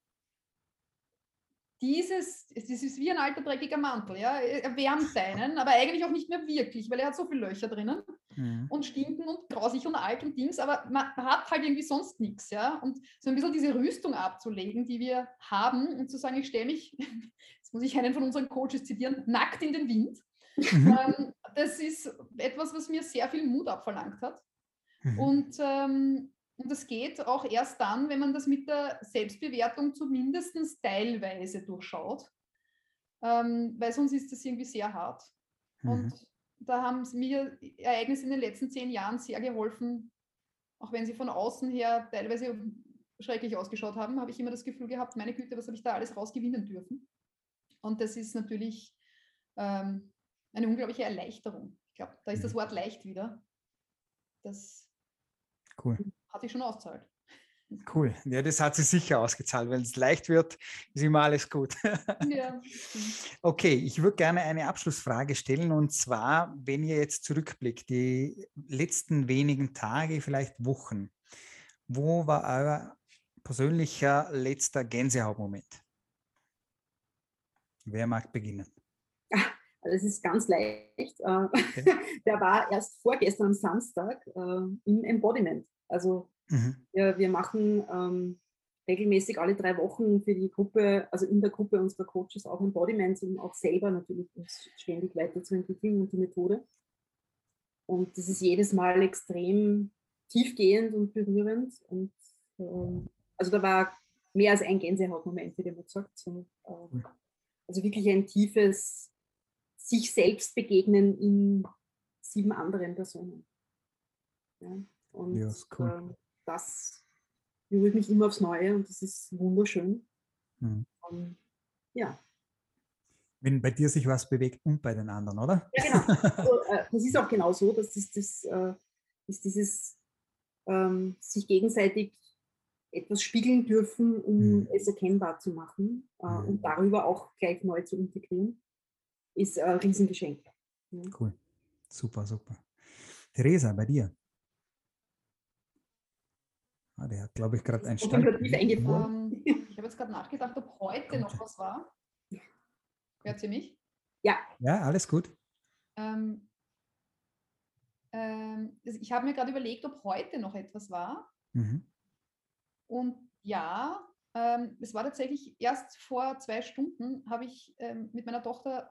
dieses, es ist wie ein alter dreckiger Mantel, ja, er wärmt einen, aber eigentlich auch nicht mehr wirklich, weil er hat so viele Löcher drinnen mhm. und stinken und grausig und alt und Dings, aber man hat halt irgendwie sonst nichts, ja, und so ein bisschen diese Rüstung abzulegen, die wir haben und zu sagen, ich stelle mich, [LAUGHS] jetzt muss ich einen von unseren Coaches zitieren, nackt in den Wind, mhm. ähm, das ist etwas, was mir sehr viel Mut abverlangt hat mhm. und ähm, und das geht auch erst dann, wenn man das mit der Selbstbewertung zumindest teilweise durchschaut, ähm, weil sonst ist das irgendwie sehr hart. Mhm. Und da haben mir Ereignisse in den letzten zehn Jahren sehr geholfen, auch wenn sie von außen her teilweise schrecklich ausgeschaut haben, habe ich immer das Gefühl gehabt, meine Güte, was habe ich da alles rausgewinnen dürfen? Und das ist natürlich ähm, eine unglaubliche Erleichterung. Ich glaube, da ist das mhm. Wort leicht wieder. Das cool hat sich schon ausgezahlt. Cool. Ja, das hat sich sicher ausgezahlt. Wenn es leicht wird, ist immer alles gut. [LAUGHS] Ja. Okay, ich würde gerne eine Abschlussfrage stellen und zwar, wenn ihr jetzt zurückblickt, die letzten wenigen Tage, vielleicht Wochen, wo war euer persönlicher letzter Gänsehautmoment? Wer mag beginnen? [LAUGHS] Also es ist ganz leicht. Okay. [LAUGHS] Der war erst vorgestern am Samstag äh, im Embodiment. Also mhm. wir, wir machen ähm, regelmäßig alle drei Wochen für die Gruppe, also in der Gruppe unserer Coaches auch Embodiments, um auch selber natürlich uns ständig weiterzuentwickeln und die Methode. Und das ist jedes Mal extrem tiefgehend und berührend. Und ähm, also da war mehr als ein Gänsehautmoment, wie der man sagt. So, ähm, also wirklich ein tiefes sich selbst begegnen in sieben anderen Personen. Ja. Und ja, cool. äh, das berührt mich immer aufs Neue und das ist wunderschön. Mhm. Um, ja. Wenn bei dir sich was bewegt und bei den anderen, oder? Ja, genau. [LAUGHS] Also, äh, das ist auch genau so, dass das, das äh, ist dieses ähm, sich gegenseitig etwas spiegeln dürfen, um mhm. es erkennbar zu machen äh, mhm. und darüber auch gleich neu zu integrieren, ist ein Riesengeschenk. Ja. Cool. Super, super. Theresa, bei dir? Ah, der hat, glaube ich, gerade ein Stand. Um, ähm, ich habe jetzt gerade nachgedacht, ob heute noch was war. Hört ihr mich? Ja. Ja, alles gut. Ähm, ähm, ich habe mir gerade überlegt, ob heute noch etwas war. Mhm. Und ja, ähm, es war tatsächlich erst vor zwei Stunden, habe ich ähm, mit meiner Tochter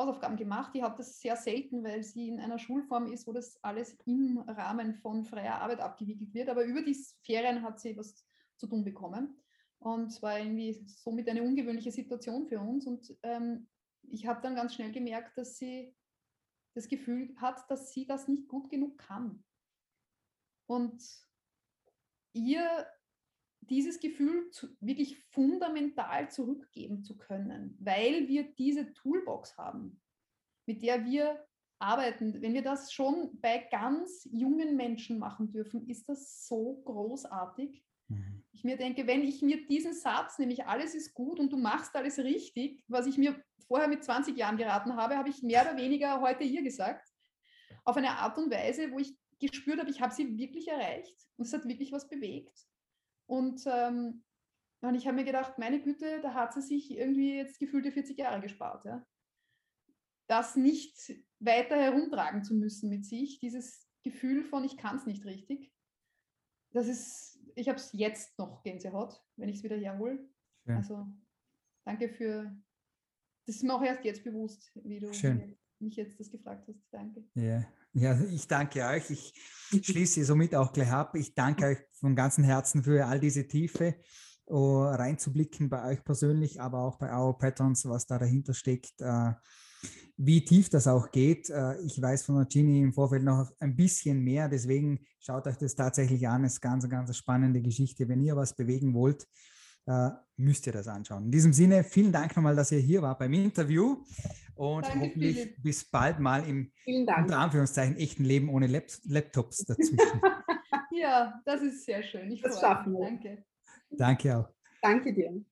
Hausaufgaben gemacht. Die hat das sehr selten, weil sie in einer Schulform ist, wo das alles im Rahmen von freier Arbeit abgewickelt wird. Aber über die Ferien hat sie was zu tun bekommen. Und es war irgendwie somit eine ungewöhnliche Situation für uns. Und ähm, ich habe dann ganz schnell gemerkt, dass sie das Gefühl hat, dass sie das nicht gut genug kann. Und ihr dieses Gefühl zu, wirklich fundamental zurückgeben zu können, weil wir diese Toolbox haben, mit der wir arbeiten. Wenn wir das schon bei ganz jungen Menschen machen dürfen, ist das so großartig. Mhm. Ich mir denke, wenn ich mir diesen Satz, nämlich alles ist gut und du machst alles richtig, was ich mir vorher mit 20 Jahren geraten habe, habe ich mehr oder weniger heute hier gesagt, auf eine Art und Weise, wo ich gespürt habe, ich habe sie wirklich erreicht und es hat wirklich was bewegt. Und, ähm, und ich habe mir gedacht, meine Güte, da hat sie sich irgendwie jetzt gefühlte 40 Jahre gespart. Ja? Das nicht weiter herumtragen zu müssen mit sich, dieses Gefühl von, ich kann es nicht richtig. Das ist, ich habe es jetzt noch Gänsehaut, wenn ich es wieder herhole. Ja. Also danke für, das ist mir auch erst jetzt bewusst, wie du Schön. mich jetzt das gefragt hast. Danke. Ja, ja, ich danke euch. Ich [LAUGHS] schließe somit auch gleich ab. Ich danke euch von ganzem Herzen für all diese Tiefe uh, reinzublicken bei euch persönlich, aber auch bei Our Patterns, was da dahinter steckt. Uh, wie tief das auch geht. Äh, ich weiß von der Gini im Vorfeld noch ein bisschen mehr, deswegen schaut euch das tatsächlich an. Es ist ganz, ganz spannende Geschichte. Wenn ihr was bewegen wollt, äh, müsst ihr das anschauen. In diesem Sinne, vielen Dank nochmal, dass ihr hier wart beim Interview und Danke, hoffentlich Philipp. bis bald mal im unter Anführungszeichen echten Leben ohne Lap Laptops dazwischen. [LAUGHS] ja, das ist sehr schön. Ich das schaffen wir. Danke. Danke auch. Danke dir.